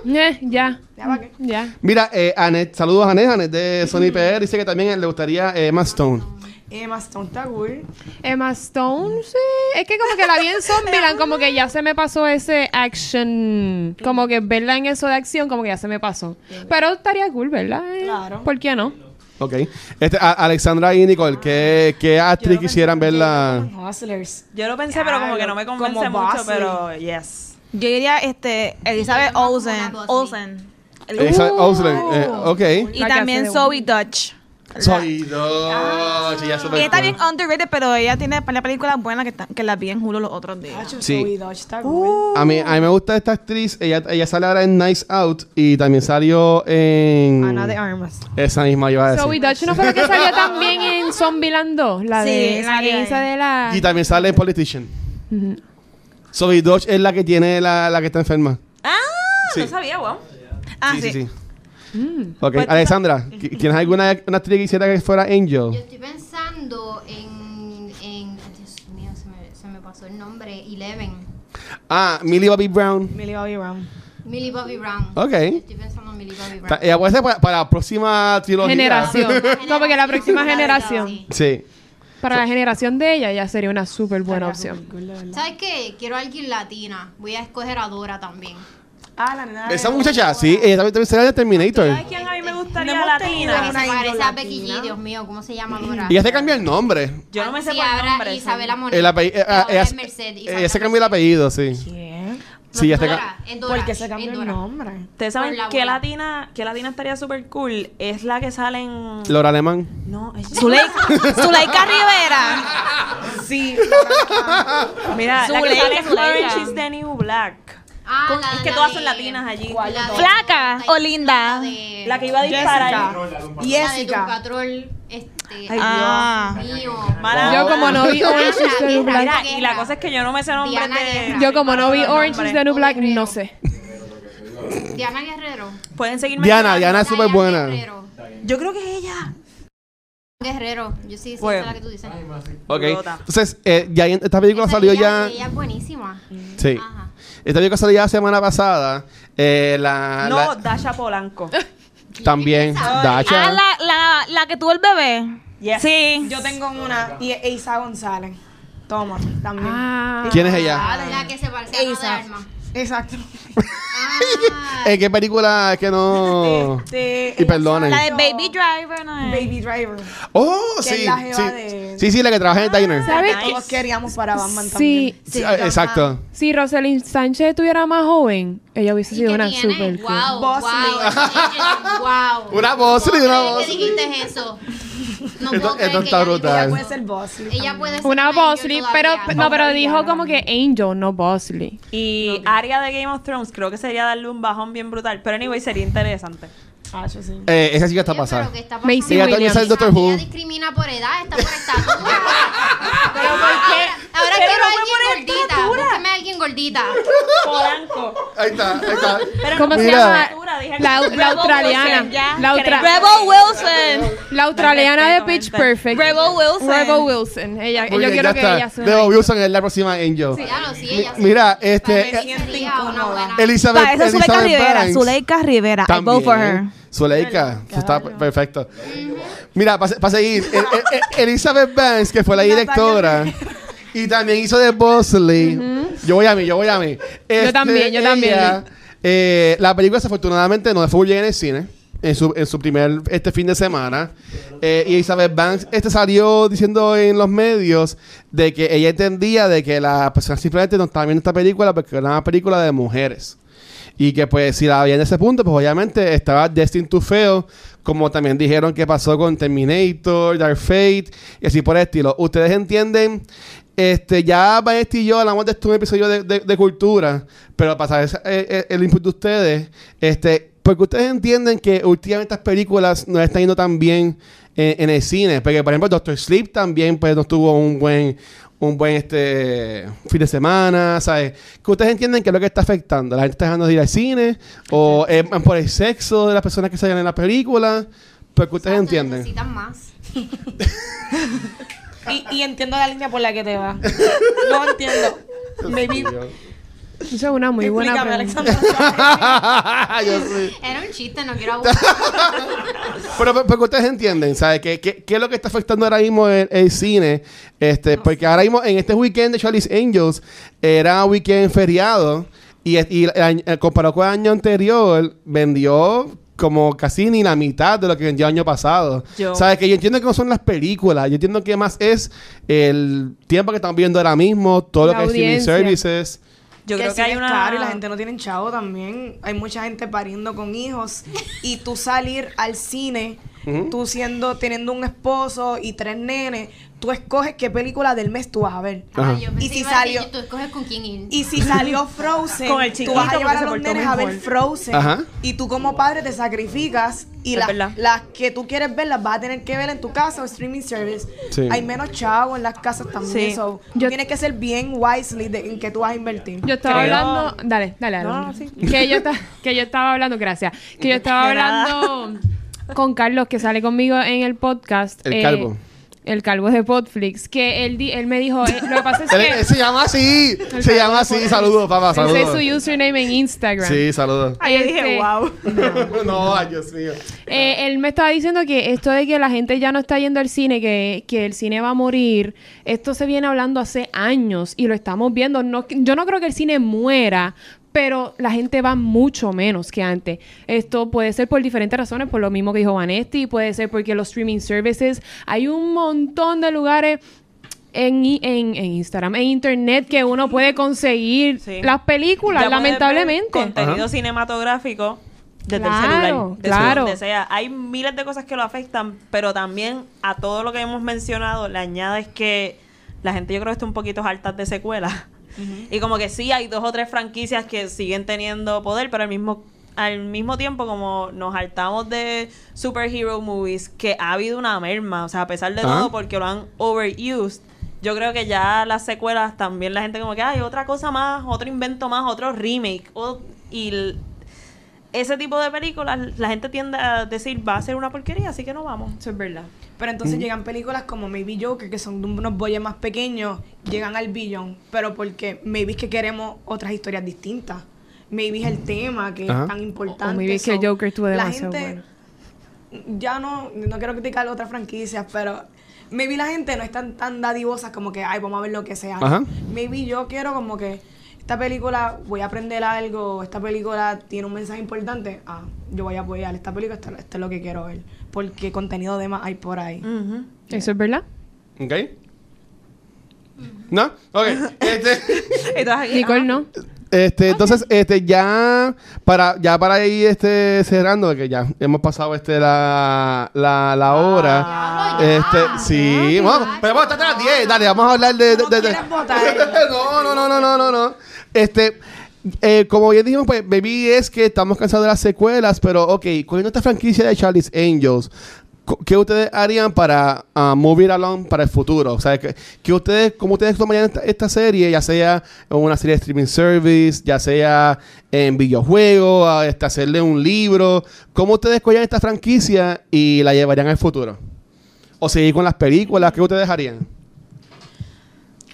Eh, ya. Ya, ¿para qué? Ya. Mira, eh, Anet, saludos a Anet, Anet de Sony PR, dice que también le gustaría eh, Emma Stone. Emma Stone está cool. Emma Stone, sí. Es que como que la vi en Zombieland, como que ya se me pasó ese action. Como que verla en eso de acción, como que ya se me pasó. Pero estaría cool, ¿verdad? Eh, Claro. ¿Por qué no? Ok. Este, a- Alexandra y Nicole, ¿qué, qué actriz quisieran verla? Hustlers. Yo lo pensé, pero como que no me Como convence mucho, Bosley. pero yes. Yo diría este, Elizabeth Olsen. Olsen. Elizabeth Olsen, eh, ok. Y La que también de Zoe Dutch. Soy dos. ella es súper Ella está bien underrated, pero ella tiene par de películas buenas que, que las vi en Hulu los otros días. Sí. Dodge cool. A mí, a mí me gusta esta actriz. Ella, ella sale ahora en Nice Out y también salió en. Ana de Armas. Esa misma iba a decir. Zoe Dutch no fue la que salió también en Zombieland 2. La Sí, de la hizo de la. Y también sale en Politician. Zoe Dodge es la que tiene la, la que está enferma. Ah, Sí. no sabía, wow. Ah, sí, sí. sí, sí. Ok, Pues, Alexandra, ¿qui- ¿tienes alguna una actriz que quisiera que fuera Angel? Yo estoy pensando en, en Dios mío, se me, se me pasó el nombre, Eleven, Ah, Millie Bobby Brown. Millie Bobby Brown. Millie Bobby Brown. Ok. Estoy pensando en Millie Bobby Ta- Brown. Ella puede ser para, para la próxima trilogía. Generación. Como que la próxima generación. Sí. Sí. Para la generación de ella ya sería una súper buena opción. ¿Sabes qué? Quiero a alguien latina. Voy a escoger a Dora también. Ah, la nena. Esa muchacha, sí, ella también, será de Terminator. ¿Sabes quién a mí me gustaría No hemos La tenido latina? que una se parece a Becky latina. G, Dios mío, ¿cómo se llama? Y ella se cambió el nombre. Yo no me sé Sí, por ahora nombre. Isabela. Monet. El apellido, eh, ahora ella, es Merced, Isabela ella se cambió el apellido, sí. ¿Quién? Sí, ella se Dora, ca- en Dora, ¿Por qué se en cambió el Dora. nombre? Ustedes saben Por la qué abuela. latina, qué latina estaría súper cool. Es la que sale en. Laura Alemán. No, es Zuleika, Zuleika Rivera. Sí. Mira, la que Zuleika, sale en Zuleika. Orange is the New Black. Ah, Con- la- es que la todas de- son latinas allí. la de- ¿Flaca o linda? La de, La que iba a disparar. Jessica. la de Doom Jessica. Patrol, este, Ay, Ah. Dios mío. Mala- Yo como no vi Orange is the New Black. Y la cosa es que yo no me sé nombres Diana de. Yo como no vi Orange is the New Black, no sé. Diana Guerrero. Pueden seguirme. Diana, Diana es súper buena. Guerrero. Yo creo que es ella. Guerrero. Yo sí, sí, Bueno. sé la que tú dices. Ok. Entonces, eh, ya en- esta película Esa salió ella- ya. Ella es buenísima. Sí. Ajá. Esta salió ya la semana pasada. Eh, la, No, la- Dasha Polanco. también. Ay. Dacha. Ah, la, la, la que tuvo el bebé. Yes. Sí. Yo tengo una. Y es Isa González. Toma, también. Ah. ¿Quién es ella? La que se parece a Ana de Esa. Armas. Exacto. Ah, Eh, ¿Qué película es que no.? Este, Y perdonen. La de. Baby Driver, ¿no es? Baby Driver. Oh, Que sí. es la jeva Sí. de- sí, sí, la que trabaja en el diner. ¿Sabes qué? Todos queríamos para Batman Sí. también. Sí, ah, exacto. Si Rosalind Sánchez estuviera más joven, ella hubiese ¿y sido una tiene? super cool. Wow, Bosley. wow. wow. Una Bosley, una ¿Por qué Bosley. dijiste eso? No Esto- puedo creer esto que está ella brutal. Ella puede ser Bosley. Ella puede ser Una Bosley, pero no, pero dijo como que Angel, no Bosley. Y Aria de Game of Thrones, creo que sería darle un bajón bien brutal. Pero anyway, sería interesante. Ah, yo sí. Eh, esa chica está pasada. pero ¿qué está Macy pasando? Ella también sale en Doctor Who. Ella discrimina por edad, está por estatura. Pero ¿por qué? Ahora, ahora Pero quiero no a fue alguien gordita. estatura. Búsqueme a alguien gordita. Polanco. Ahí está, ahí está. Pero ¿Cómo no se Mira. llama? La, que- la australiana. Ya. La, Rebel Wilson. la australiana de Pitch. Perfect. Rebel Wilson. Rebel Wilson. Ella, Muy yo bien, quiero ya que está. ella. Debo Wilson es la próxima Angel. Claro, sí, Mi- ella sí. Mira, este. Elizabeth, esa es Zuleika Rivera. Banks. Zuleika Rivera. I vote for her. Zuleika, está per- perfecto. Mira, para seguir, el- el- el- Elizabeth Banks, que fue la directora, y también hizo de Bosley. Yo voy a mí, yo voy a mí. Este, también, yo también. ella, eh, la película, desafortunadamente, no fue bien en el cine. En su, en su primer este fin de semana. Eh, y Elizabeth Banks este salió diciendo en los medios de que ella entendía de que las personas simplemente no estaban viendo esta película porque era una película de mujeres. Y que pues si la veían en ese punto, pues obviamente estaba Destined to Fail, como también dijeron que pasó con Terminator, Dark Fate, y así por el estilo. ¿Ustedes entienden? Este, ya Vanesti y yo hablamos de esto un episodio de, de- cultura, pero para saber eh, eh, el input de ustedes, este, porque ustedes entienden que últimamente estas películas no están yendo tan bien eh, en el cine, porque por ejemplo Doctor Sleep también pues no tuvo un buen un buen este fin de semana, ¿sabes? Que ustedes entienden que es lo que está afectando, la gente está dejando de ir al cine o es por el sexo de las personas que salen en la película, porque ustedes Exacto, entienden. Necesitan más. Y, y entiendo la línea por la que te va. No entiendo. Maybe. Esa es una muy buena Explícame, pregunta. Alexandra. Yo sé. Era un chiste, no quiero abusar. Pero, pero, pero ustedes entienden, ¿sabes? ¿Qué, qué, qué es lo que está afectando ahora mismo el, el cine? Este, porque ahora mismo, en este weekend de Charlie's Angels, era weekend feriado. Y, y el eh, comparado con el año anterior, vendió como casi ni la mitad de lo que vendió el año pasado. Yo- ¿Sabes? Que yo entiendo que no son las películas. Yo entiendo que más es el tiempo que estamos viendo ahora mismo, todo La lo que es streaming audiencia. services. Yo que creo que hay una... caro y la gente no tiene chavo también. Hay mucha gente pariendo con hijos y tú salir al cine, Tú siendo teniendo un esposo y tres nenes, tú escoges qué película del mes tú vas a ver. Ajá. Ah, yo pensé Y si salió- Tú escoges con quién ir. Y si salió Frozen, Con el tú vas a llevar a los nenes a ver. Frozen Ajá. y tú como padre te sacrificas y las, las que tú quieres ver las vas a tener que ver en tu casa o streaming service. Sí. Hay menos chavo en las casas también. Sí. so, Yo- tienes que ser bien wisely de, en qué tú vas a invertir. Yo estaba Creo- hablando. Dale, dale, No, sí. Que yo, ta- que yo estaba hablando, gracias. Que yo estaba hablando con Carlos, que sale conmigo en el podcast. El eh, calvo. El calvo de Podflix. Que él, di- él me dijo. eh, lo que pasa es Él- que. él se llama así. Se llama así. Saludos, papá. Ese es Saludos. su username en Instagram. Sí, saludos. Ay, yo dije, Este- wow. no, ay, Dios mío. Eh, él me estaba diciendo que esto de que la gente ya no está yendo al cine, que, que el cine va a morir, esto se viene hablando hace años y lo estamos viendo. No, yo no creo que el cine muera, pero la gente va mucho menos que antes. Esto puede ser por diferentes razones, por lo mismo que dijo Vanesti, puede ser porque los streaming services, hay un montón de lugares en, en, en Instagram, en internet que uno puede conseguir Sí. las películas, Ya lamentablemente. Contenido Ajá. cinematográfico desde Claro, el celular. Desde claro. donde sea. Hay miles de cosas que lo afectan, pero también a todo lo que hemos mencionado le añades que la gente yo creo que está un poquito harta de secuelas. Y como que sí, hay dos o tres franquicias que siguen teniendo poder, pero al mismo al mismo tiempo como nos hartamos de superhero movies, que ha habido una merma, o sea, a pesar de todo, porque lo han overused, yo creo que ya las secuelas también la gente como que hay otra cosa más, otro invento más, otro remake, o- y ese tipo de películas la gente tiende a decir va a ser una porquería, así que no vamos. Eso es verdad. Pero entonces llegan películas como Maybe Joker, que son de unos boyes más pequeños, llegan al billón, pero porque maybe es que queremos otras historias distintas. Maybe es el tema que es tan importante. O maybe es que Joker estuvo la demasiado gente, Ya no, no quiero criticar otras franquicias, pero maybe la gente no es tan, tan dadivosa como que, ay, vamos a ver lo que sea. Ajá. Maybe yo quiero como que esta película voy a aprender algo, esta película tiene un mensaje importante, ah, yo voy a apoyar esta película, esto, esto es lo que quiero ver, porque contenido de más hay por ahí. Eso es verdad. ¿Ok? ¿No? Ok. Este, Nicole ah, no. este, entonces, este, ya para, ya para ir este, cerrando, que ya hemos pasado este la, la, la hora. Ah, ya. Este, sí, vamos, pero vamos a estar a las 10, dale, vamos a hablar de... de- no, no, no, no, no, no, no. Este, eh, como ya dijimos, pues, Baby es que estamos cansados de las secuelas, pero, ok, cogiendo esta franquicia de Charlie's Angels, ¿qué ustedes harían para ah, move along para el futuro? O sea, que, que ustedes, ¿cómo ustedes tomarían esta, serie, ya sea en una serie de streaming service, ya sea en videojuegos, a, este, hacerle un libro? ¿Cómo ustedes cogerían esta franquicia y la llevarían al futuro? O seguir con las películas, ¿qué ustedes harían?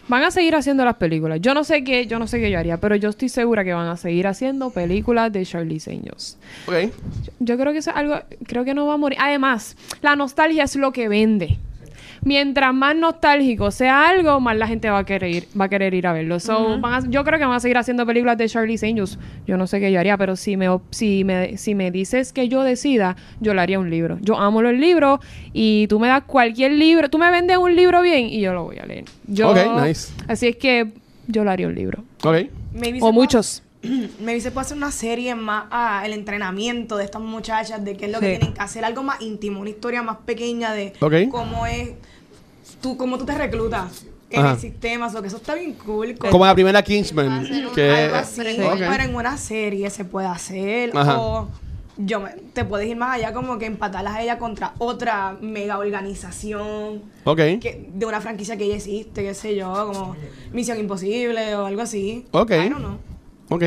Van a seguir haciendo las películas. Yo no sé qué, yo no sé qué yo haría, pero yo estoy segura que van a seguir haciendo películas de Charlize Angels. Ok. Yo creo que eso es algo, creo que no va a morir. Además, la nostalgia es lo que vende. Mientras más nostálgico sea algo, más la gente va a querer ir, va a querer ir a verlo. So, van a- yo creo que van a seguir haciendo películas de Charlize Angels. Yo no sé qué yo haría, pero si me, op- si me, si me dices que yo decida, yo le haría un libro. Yo amo los libros y tú me das cualquier libro, tú me vendes un libro bien y yo lo voy a leer. Yo, Ok, nice. Así es que yo le haría un libro. Ok. Maybe O muchos. maybe se puede hacer una serie más a el entrenamiento de estas muchachas, de qué es lo que tienen que hacer, algo más íntimo, una historia más pequeña de cómo es, tú, cómo tú te reclutas en Ajá. el sistema, so que eso está bien cool. Como la primera Kingsman. Que, algo así, pero en una serie se puede hacer, Ajá. o yo me- te puedes ir más allá como que empatarlas a ella contra otra mega organización Ok. que, de una franquicia que ya existe, qué sé yo, como Misión Imposible o algo así. Ok. I don't know. Ok.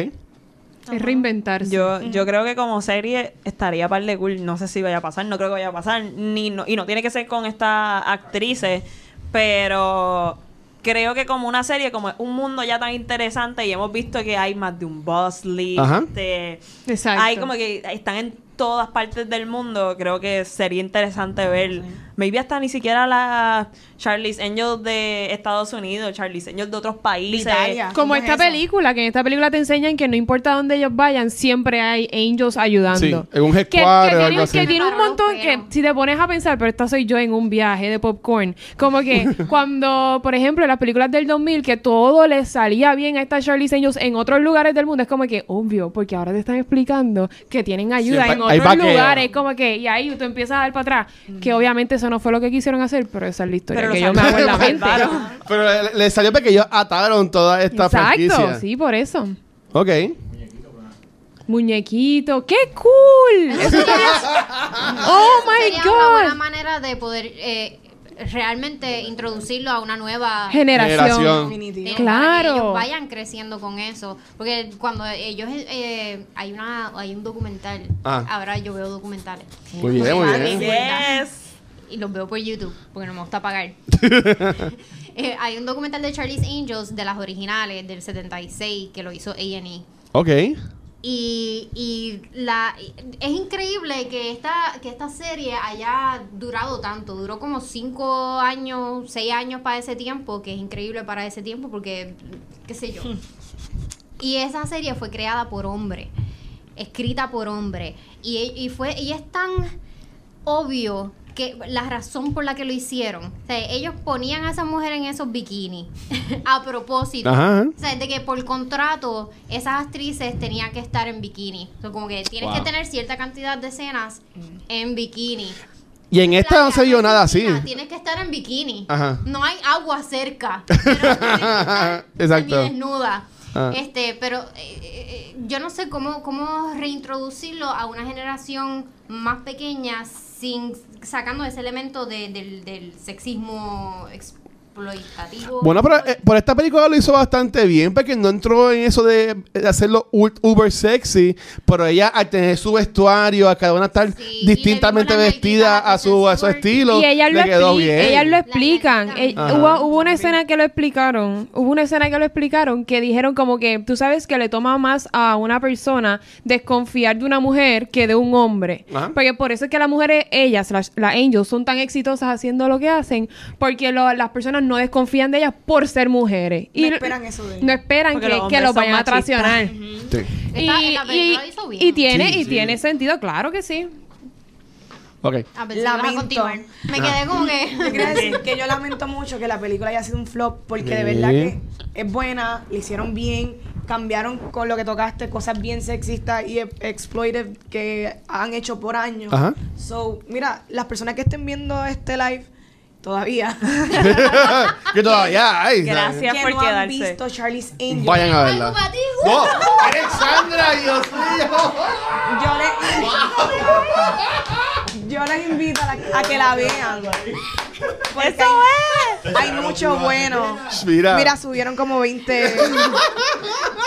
Es reinventarse. Yo, yo creo que como serie estaría par de cool. No sé si vaya a pasar, no creo que vaya a pasar. Ni, no, y no tiene que ser con estas actrices, pero creo que como una serie, como es un mundo ya tan interesante y hemos visto que hay más de un boss este, Exacto. hay como que están en todas partes del mundo, creo que sería interesante ver. Maybe hasta ni siquiera la Charlie's Angels de Estados Unidos, Charlie's Angels de otros países. Italia. Como ¿Cómo es esta eso? película, que en esta película te enseñan que no importa dónde ellos vayan, siempre hay angels ayudando. Sí, en un que, que o tiene, algo así. que tiene un montón que, si te pones a pensar, pero esta soy yo en un viaje de popcorn. Como que cuando, por ejemplo, en las películas del 2000, que todo les salía bien a estas Charlie's Angels en otros lugares del mundo, es como que obvio, porque ahora te están explicando que tienen ayuda Siempre en hay otros lugares. Como que, y ahí tú empiezas a dar para atrás. Que obviamente eso no fue lo que quisieron hacer, pero esa es la historia Pero que yo me hago en la mente. Pero le, le salió porque ellos ataron toda esta franquicia. Exacto, sí, por eso. Ok. Muñequito, ¡qué cool! Eso ¡Oh my Sería una buena god! manera de poder eh, realmente introducirlo a una nueva Generación. Generación. Claro. para que ellos vayan creciendo con eso porque cuando ellos eh, hay una hay un documental Ah. ahora yo veo documentales Muy bien, muy bien. Yes. Y los veo por YouTube porque no me gusta pagar. Eh, hay un documental de Charlie's Angels de las originales del 76 que lo hizo A&E Ok. y, y la es increíble que esta que esta serie haya durado tanto. Duró como cinco años seis años para ese tiempo que es increíble para ese tiempo porque qué sé yo. Y esa serie fue creada por hombre escrita por hombre. Y, y fue y es tan obvio que la razón por la que lo hicieron o sea, ellos ponían a esa mujer en esos bikinis a propósito Ajá. o sea, de que por contrato esas actrices tenían que estar en bikini. O sea, como que tienes Wow. que tener cierta cantidad de escenas en bikini. Y en esta no se vio nada así. Tienes que estar en bikini. Ajá. No hay agua cerca. Pero Exacto. desnuda. Ah. Este, pero eh, eh, yo no sé cómo, cómo reintroducirlo a una generación más pequeña sin sacando ese elemento de- del, del sexismo exploitativo. Bueno, pero eh, por esta película lo hizo bastante bien porque no entró en eso de, de hacerlo uber sexy, pero ella al tener su vestuario, a cada una estar Sí, distintamente vestida a su, a su estilo, Y ellas lo, le quedó bien. ellas lo explican. Eh, hubo, una escena que lo explicaron. Hubo una escena que lo explicaron que dijeron como que tú sabes que le toma más a una persona desconfiar de una mujer que de un hombre. Ajá. Porque por eso es que las mujeres, ellas, las, las angels, son tan exitosas haciendo lo que hacen. Porque lo- las personas no desconfían de ellas por ser mujeres. No esperan eso de ellas. No esperan Porque que, los que los vayan a traicionar. Sí. Esta- Y, y- hizo bien. y tiene, Sí, y sí. tiene sentido, claro que sí. Ok. Ah, pensé que ibas a continuar. Me quedé como Yo que. quería decir que yo lamento mucho que la película haya sido un flop porque de verdad que es buena, le hicieron bien, cambiaron con lo que tocaste cosas bien sexistas y exploitive que han hecho por años. Ajá. So, mira, las personas que estén viendo este live todavía que todavía hay. ¿sabes? Gracias. que por no han quarse. visto Charlie's Angels. Vayan a verla. ¡No! ¡Alexandra, Dios mío! Yo les, yo les invito a, la- a que la vean. Porque hay, hay mucho bueno. Mira. Mira, subieron como 20.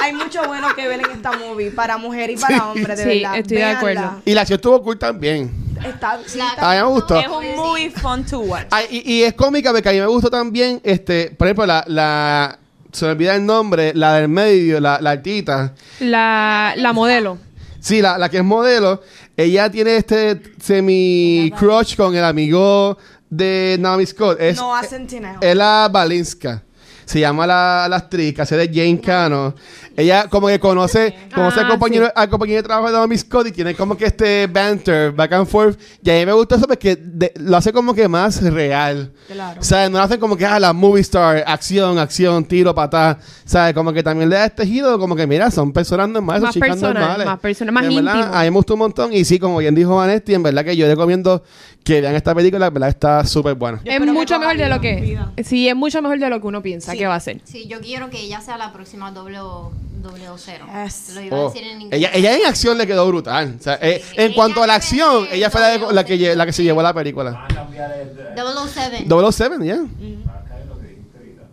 hay mucho bueno que ver en esta movie para mujer y para hombre, de Sí, verdad. estoy de Véanla. Y acuerdo. la acción estuvo cool también. Está, sí, La- está- A mí me gustó. Es un movie fun to watch. Y, y es cómica porque a mí me gustó también, este, por ejemplo, la, la se me olvida el nombre, la del medio, la, la altita. La, la modelo. Sí, la, la que es modelo, ella tiene este semi-crush con el amigo de Naomi Scott. Es, no hacen es la Balinska. se llama la, la actriz que hace de Jane Cano. Ella como que conoce, conoce Ah, al, compañero, al compañero de trabajo de Naomi Scott y tiene como que este banter, back and forth. Y a mí me gusta eso porque de- lo hace como que más real. Claro. O sea, no lo hacen como que, ah, la movie star, acción, acción, tiro, patá. ¿Sabes? Como que también le da este giro, como que, mira, son personas normales, son Más chicas personal, normales. más personal, más en verdad, íntimo. A mí me gustó un montón. Y sí, como bien dijo Vanetti, en verdad que yo recomiendo que vean esta película, en verdad está súper buena. Es mucho mejor de lo que... vida. Sí, es mucho mejor de lo que uno piensa Sí. que va a ser. Sí, yo quiero que ella sea la próxima doble o, doble o cero. Yes. Lo iba a Oh. decir en inglés. Ella, ella en acción le quedó brutal. O sea, eh, en cuanto a la Ella acción, ella fue la, de- ser la que, la que se llevó la película. Van a cambiar el. de- 007. 007, ya. Ahorita.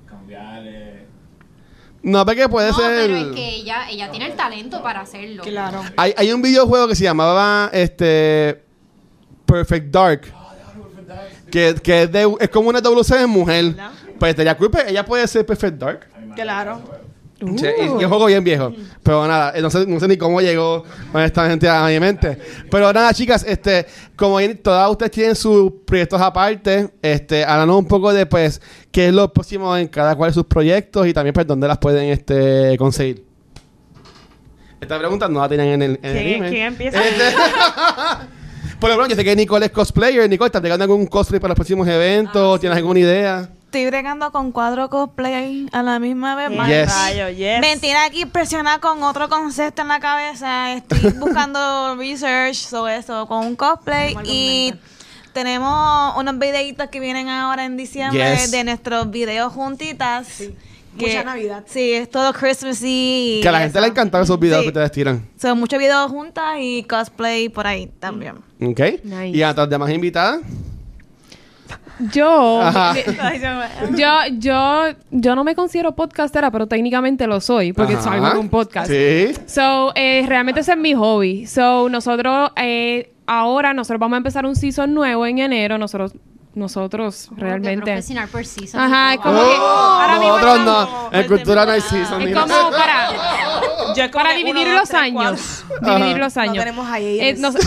Cambiar. eh, No, porque puede no, ser. pero es que ella, ella tiene el talento para hacerlo. Claro. Hay, hay un videojuego que se llamaba este Perfect Dark. Que, que es, de- es como una WC de mujer. Pues estaría cool, pues, ella puede ser Perfect Dark. Claro. Sí, y, y es un juego bien viejo. Pero nada, eh, no sé, no sé ni cómo llegó honestamente a mi mente. Pero nada, chicas, este, como todas ustedes tienen sus proyectos aparte, este, háblanos un poco de pues qué es lo próximo en cada cual de sus proyectos y también pues dónde las pueden este conseguir. Esta pregunta no la tenían en el, en el ¿Quién- email. quién empieza? Este- Por ejemplo, yo sé que Nicole es cosplayer. Nicole, ¿estás pegando algún cosplay para los próximos eventos? ¿Tienes alguna idea? Estoy bregando con cuatro cosplay a la misma vez. Yes. Rayo, yes. Mentira aquí impresionada con otro concepto en la cabeza. Estoy buscando research sobre eso con un cosplay y tenemos unos videitos que vienen ahora en diciembre Yes. de nuestros videos juntitas. Mucha Navidad. Sí, es todo Christmas y Que a la gente eso. le encantan esos videos Sí. que ustedes tiran. Son muchos videos juntas y cosplay por ahí también. ¿Ok? Nice. Y a las demás invitadas. Yo... Yo, yo, yo no me considero podcastera, pero técnicamente lo soy, porque Ajá. salgo en un podcast. Sí. So, eh, realmente ese es mi hobby. So, nosotros, eh, ahora, nosotros vamos a empezar un season nuevo en enero. Nosotros, nosotros, realmente. profesional per season. Ajá, es como Oh, que ahora nosotros no. En cultura no hay season. Es como para, Yo es como para dividir uno, los tres, años. cuatro. Dividir los No años. tenemos ahí. Eh, nos- eh,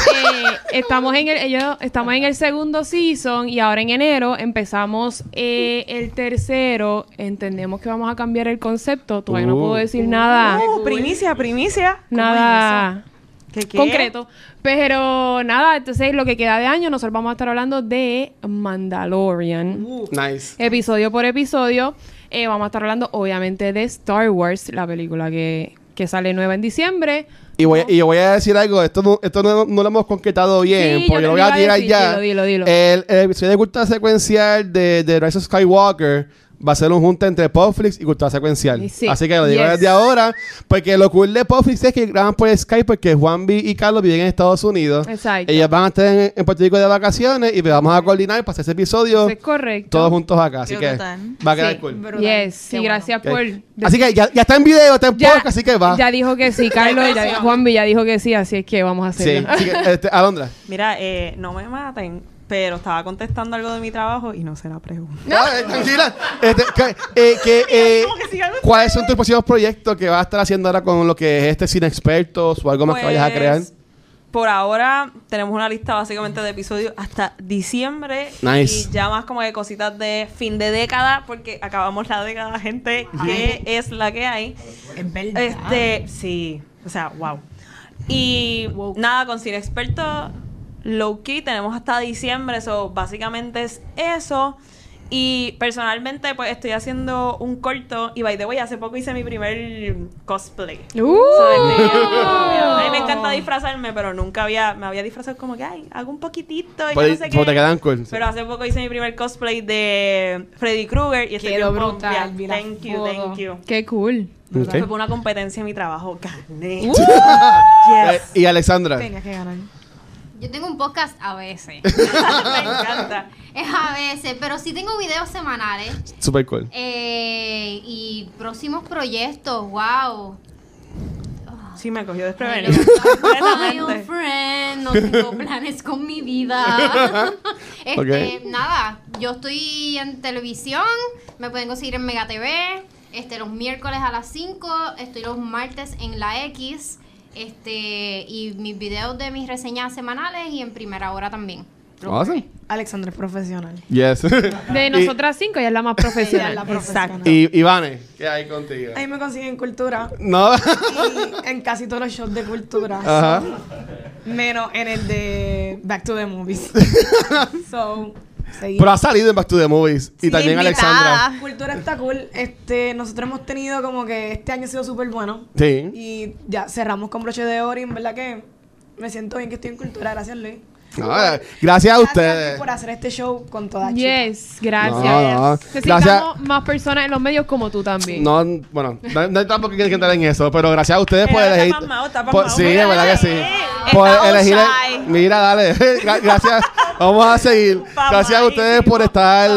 estamos en el ellos, estamos en el segundo season y ahora en enero empezamos eh, el tercero. Entendemos que vamos a cambiar el concepto. Todavía no Uh. puedo decir nada, Uh, primicia, primicia. nada ¿Qué, qué? concreto. Pero nada, entonces lo que queda de año nosotros vamos a estar hablando de Mandalorian. Nice. Episodio por episodio. Eh, vamos a estar hablando obviamente de Star Wars, la película que, que sale nueva en diciembre. Y voy, y yo voy a decir algo, esto no, esto no, no lo hemos concretado bien, Sí, porque yo lo voy a tirar ya. dilo, dilo, dilo. El, el episodio de cultura secuencial de, de Rise of Skywalker va a ser un junta entre Popflix y cultura secuencial. Sí. Así que lo digo Yes. desde ahora, porque lo cool de Popflix es que graban por Skype porque Juan B y Carlos viven en Estados Unidos. Exacto. Ellos van a estar en, en Puerto Rico de vacaciones y pues vamos a coordinar para hacer ese episodio es correcto. todos juntos acá. Así Qué que brutal. va a quedar Sí. cool. Brutal. Yes, sí, bueno. gracias por... Así que ya, ya está en video, está en Ya- podcast, así que va. Ya dijo que sí, Carlos, ya dijo- Juanvi ya dijo que sí, así es que vamos a sí, hacerlo. así que, este, Alondra. Mira, eh, no me maten, pero estaba contestando algo de mi trabajo y no sé la pregunta. Ah, eh, tranquila. Este, que- eh, que, eh, ¿Cuáles son tus próximos proyectos que vas a estar haciendo ahora con lo que es este Cine Expertos o algo más que vayas a crear? Pues, Por ahora tenemos una lista básicamente de episodios hasta diciembre. Nice. Y ya más como de cositas de fin de década, porque acabamos la década, gente, que es la que hay. Es verdad. Este, sí, o sea, wow. Y nada, con Cine Experto, low key, tenemos hasta diciembre, eso básicamente es eso. Y personalmente, pues estoy haciendo un corto. Y by the way, hace poco hice mi primer cosplay. Uh. So, este, a mí me encanta disfrazarme, pero nunca había, me había disfrazado como que, ay, hago un poquitito. Y Pues, no sé te qué. quedan cool. Pero hace poco hice mi primer cosplay de Freddy Krueger y estoy bien brutal, Thank you, thank you. Qué cool. Ok. Fue una competencia en mi trabajo. Gané. Uh. Eh, y Alexandra. Tenía que ganar. Yo tengo un podcast a veces. Me encanta. es a veces, pero sí tengo videos semanales. Super cool. Eh, y próximos proyectos, wow. Sí, me cogió My desprevenido. old Completamente. friend, no tengo planes con mi vida. este, Ok. nada, yo estoy en televisión, me pueden conseguir en Mega TV, este, los miércoles a las 5, estoy los martes en la X, este, y mis videos de mis reseñas semanales y en primera hora también. Awesome. Alexandra es profesional. Yes. De Y- nosotras cinco, ella es la más Ella es profesional. la profesional. Y Ivane, ¿qué hay contigo? Ahí me consiguen cultura. No. y en casi todos los shows de cultura. Ajá. Menos en el de Back to the Movies. so, seguimos. Pero ha salido en Back to the Movies. Y Sí, también invitada. Alexandra. Cultura está cool. Este, nosotros hemos tenido como que este año ha sido súper bueno. Sí. Y ya cerramos con broche de oro y en verdad que me siento bien que estoy en cultura. Gracias, Luis. Gracias a ustedes. por hacer este show con toda chica. Yes, gracias. No, no. Necesitamos Gracias. más personas en los medios como tú también. No, bueno, no, no hay tampoco que entrar en eso, pero gracias a ustedes por elegir. por- sí, Mira, de verdad que sí. Por elegir. Mira, dale. Gra- Gracias. Vamos a seguir. Gracias a ustedes por estar.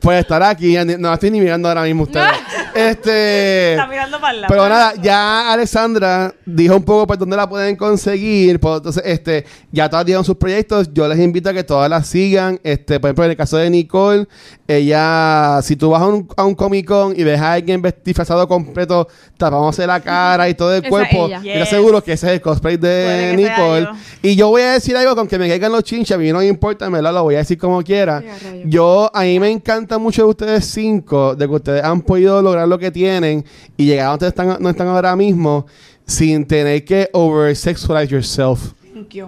Por estar aquí. No estoy ni mirando ahora mismo ustedes. Este. Está mirando para el lado. Pero nada, ya Alexandra dijo un poco por dónde la pueden conseguir. Pues, entonces, este, ya todas dieron sus proyectos. Yo les invito a que todas las sigan. Este, por ejemplo, en el caso de Nicole, ella, si tú vas a un, a un Comic Con y ves a alguien vest- disfrazado completo, tapándose la cara y todo el Esa cuerpo, ella. yo Yes. seguro que ese es el cosplay de Nicole. yo. Y yo voy a decir algo con que me caigan los chinches, a mí no me importa, me lo voy a decir como quiera. Yo, a mí me encanta mucho de ustedes cinco, de que ustedes han podido lograr lo que tienen y llegar a donde están, no están ahora mismo sin tener que over-sexualize yourself.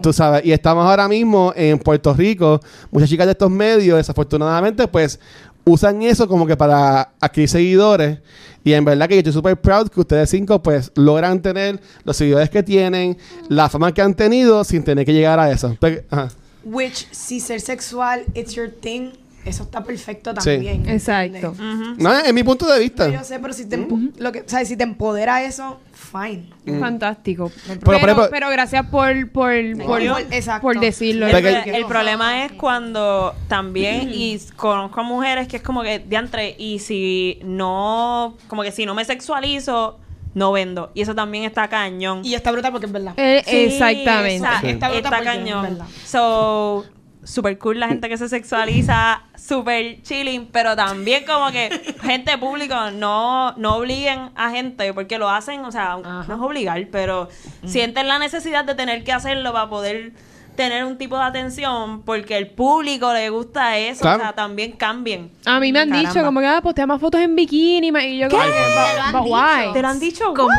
Tú sabes, y estamos ahora mismo en Puerto Rico. Muchas chicas de estos medios, desafortunadamente, pues usan eso como que para adquirir seguidores. Y en verdad que yo estoy súper proud que ustedes cinco, pues, logran tener los seguidores que tienen, la fama que han tenido sin tener que llegar a eso. Pe- ajá. Which, si ser sexual it's your thing, eso está perfecto Sí. también. Exacto. No, es mi punto de vista. Yo sé, pero si te, empo- lo que, o sea, si te empodera eso, fine. Fantástico. Pero, pero gracias por, por, por. Exacto. por decirlo. El, Porque- pro- el problema es cuando también, y conozco mujeres que es como que diantre, y si no, como que si no me sexualizo, no vendo. Y eso también está cañón. Y está brutal porque es verdad. Eh, Sí, exactamente. o sea, Sí. Está Está, brutal porque es cañón. verdad. So, super cool la gente que se sexualiza, super chilling, pero también como que gente pública no, no obliguen a gente porque lo hacen, o sea, no es obligar, pero sienten la necesidad de tener que hacerlo para poder tener un tipo de atención porque el público le gusta eso, Claro. o sea, también cambien. A mí me han Caramba. dicho como que ah, postea más fotos en bikini y yo como que, ¿Te lo han? ¿Te lo han dicho? ¿Cómo.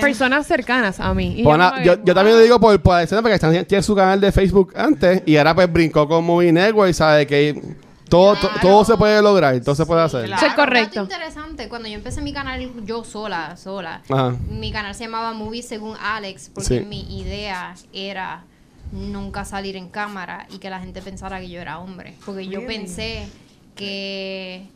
Personas cercanas a mí. Y Pues como yo, yo también lo digo por, por Alexandra, porque Alexandra tiene su canal de Facebook antes y ahora pues brincó con Movie Network, ¿sabes? Que todo, to- Claro. todo se puede lograr, todo se puede hacer. Eso es correcto. Un dato interesante, cuando yo empecé mi canal yo sola, sola, Ajá. mi canal se llamaba Movies según Alex, porque Sí. mi idea era nunca salir en cámara y que la gente pensara que yo era hombre. Porque yo pensé que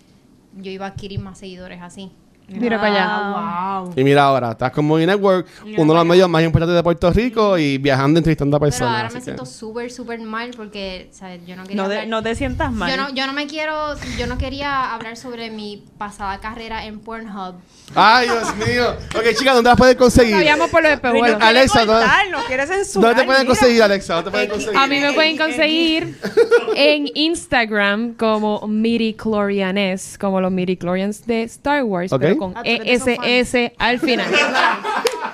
yo iba a adquirir más seguidores así. Mira para allá. Wow. Y mira ahora, estás con Movie Network, uno de los medios más importantes de Puerto Rico y viajando entrevistando a Pero personas. ahora así me que- siento súper, súper mal porque, ¿sabes? Yo no quería No, te- hablar- no te sientas mal. yo no, yo no me quiero, yo no quería hablar sobre mi pasada carrera en Pornhub. Ay, Dios mío. Ok, chicas, ¿dónde las puedes conseguir? Sabíamos por los espejuelos. No Alexa, ¿dónde- cortar, no censurar. ¿Dónde te pueden mira. conseguir, Alexa? ¿Dónde te pueden conseguir? A mí me pueden conseguir en Instagram como Midichlorianes, como los Midichlorians de Star Wars, Ok. pero con Ah, esos ESS al final.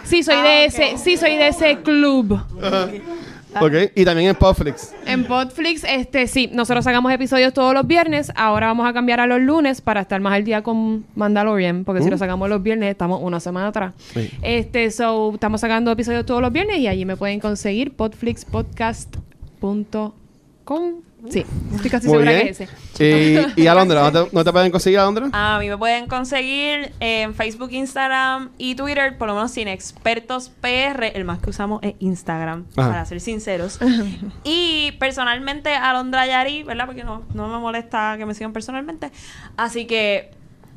Sí soy de ese, sí soy de ese club. Ok, y también en Podflix. En Podflix, este sí, nosotros sacamos episodios todos los viernes. Ahora vamos a cambiar a los lunes para estar más al día con Mandalorian, porque si lo sacamos los viernes estamos una semana atrás. Sí. Este, so estamos sacando episodios todos los viernes y allí me pueden conseguir podflixpodcast.com. Sí, estoy casi Muy segura bien. que es ese. Y, y Alondra, ¿dónde te, pueden conseguir, Alondra? A mí me pueden conseguir en Facebook, Instagram y Twitter, por lo menos sin expertos PR. El más que usamos es Instagram, Ajá. para ser sinceros. y personalmente, Alondra Yari, ¿verdad? Porque no, no me molesta que me sigan personalmente. Así que,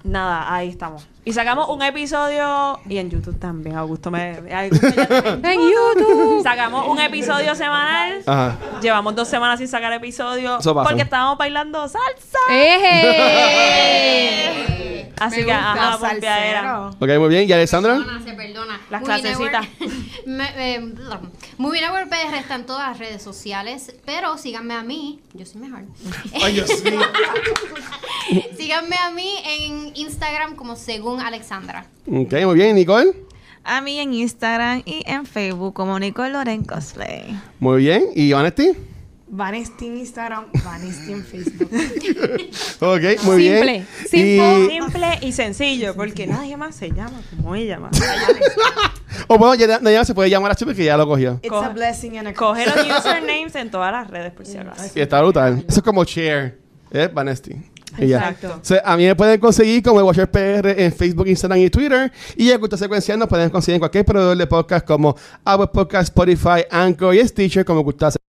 nada, ahí estamos. Y sacamos un episodio, y en YouTube también, Augusto me... Augusto ya te- En YouTube. Sacamos un episodio semanal. Ajá. Llevamos dos semanas sin sacar episodio Eso pasa. porque estábamos bailando salsa. ¡Eje! Así Me que, gusta. ajá, pompeadera. Salsero. Ok, muy bien. ¿Y Alexandra? Perdona, se perdona. Las Movie clasecitas. Network- Me- eh, Movie Network PR está en todas las redes sociales, pero síganme a mí, yo soy mejor. Ay, Dios mío. síganme a mí en Instagram como según Alexandra. Ok, muy bien. ¿Nicole? A mí en Instagram y en Facebook como Nicole Loren Cosplay. Muy bien. ¿Y Honesty? Vanesti en Instagram, Vanesti en Facebook. Ok, muy bien. Simple, Y, Simple y sencillo, porque nadie más se llama como ella más. o bueno, ya, ya se puede llamar a Chupi que ya lo cogió. It's Coge- a blessing and a Coge los usernames en todas las redes, por si acaso. Y está brutal. Eso es como Share. ¿Eh? Vanesti. Exacto. O sea, a mí me pueden conseguir como el Watcher PR en Facebook, Instagram y Twitter. Y el Culto Secuencial nos pueden conseguir en cualquier proveedor de podcast como Apple Podcast, Spotify, Anchor y Stitcher como Secuencial.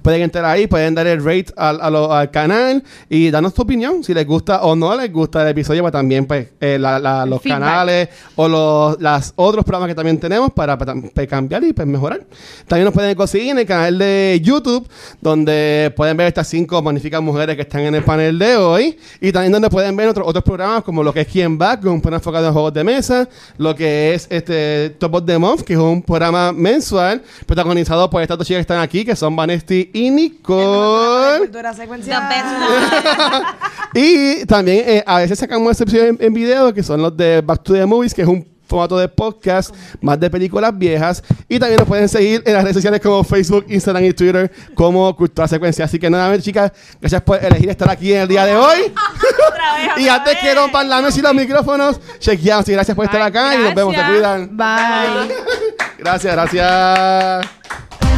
Pueden entrar ahí, pueden dar el rate al, a lo- al canal y darnos tu opinión si les gusta o no les gusta el episodio, pues también pues eh, la- la- El los feedback. canales o los las otros programas que también tenemos para, para- para cambiar y pues mejorar. También nos pueden conseguir en el canal de YouTube, donde pueden ver estas cinco magníficas mujeres que están en el panel de hoy y también donde pueden ver otros otros programas como lo que es Quien Back, que es un programa enfocado en juegos de mesa, lo que es este Top of the Month, que es un programa mensual protagonizado por estas dos chicas que están aquí, que son Vanesti y Nicole. Cultura secuencial. Y también eh, a veces sacamos excepciones en, en video, que son los de Back to the Movies, que es un formato de podcast más de películas viejas. Y también nos pueden seguir en las redes sociales como Facebook, Instagram y Twitter como Cultura Secuencia. Así que nada, chicas, gracias por elegir estar aquí en el día de hoy. Otra vez, y antes vez. que rompan la mesa y los micrófonos, chequeamos. Y gracias por estar Bye. acá y nos vemos. Se cuidan. Bye. Gracias, gracias.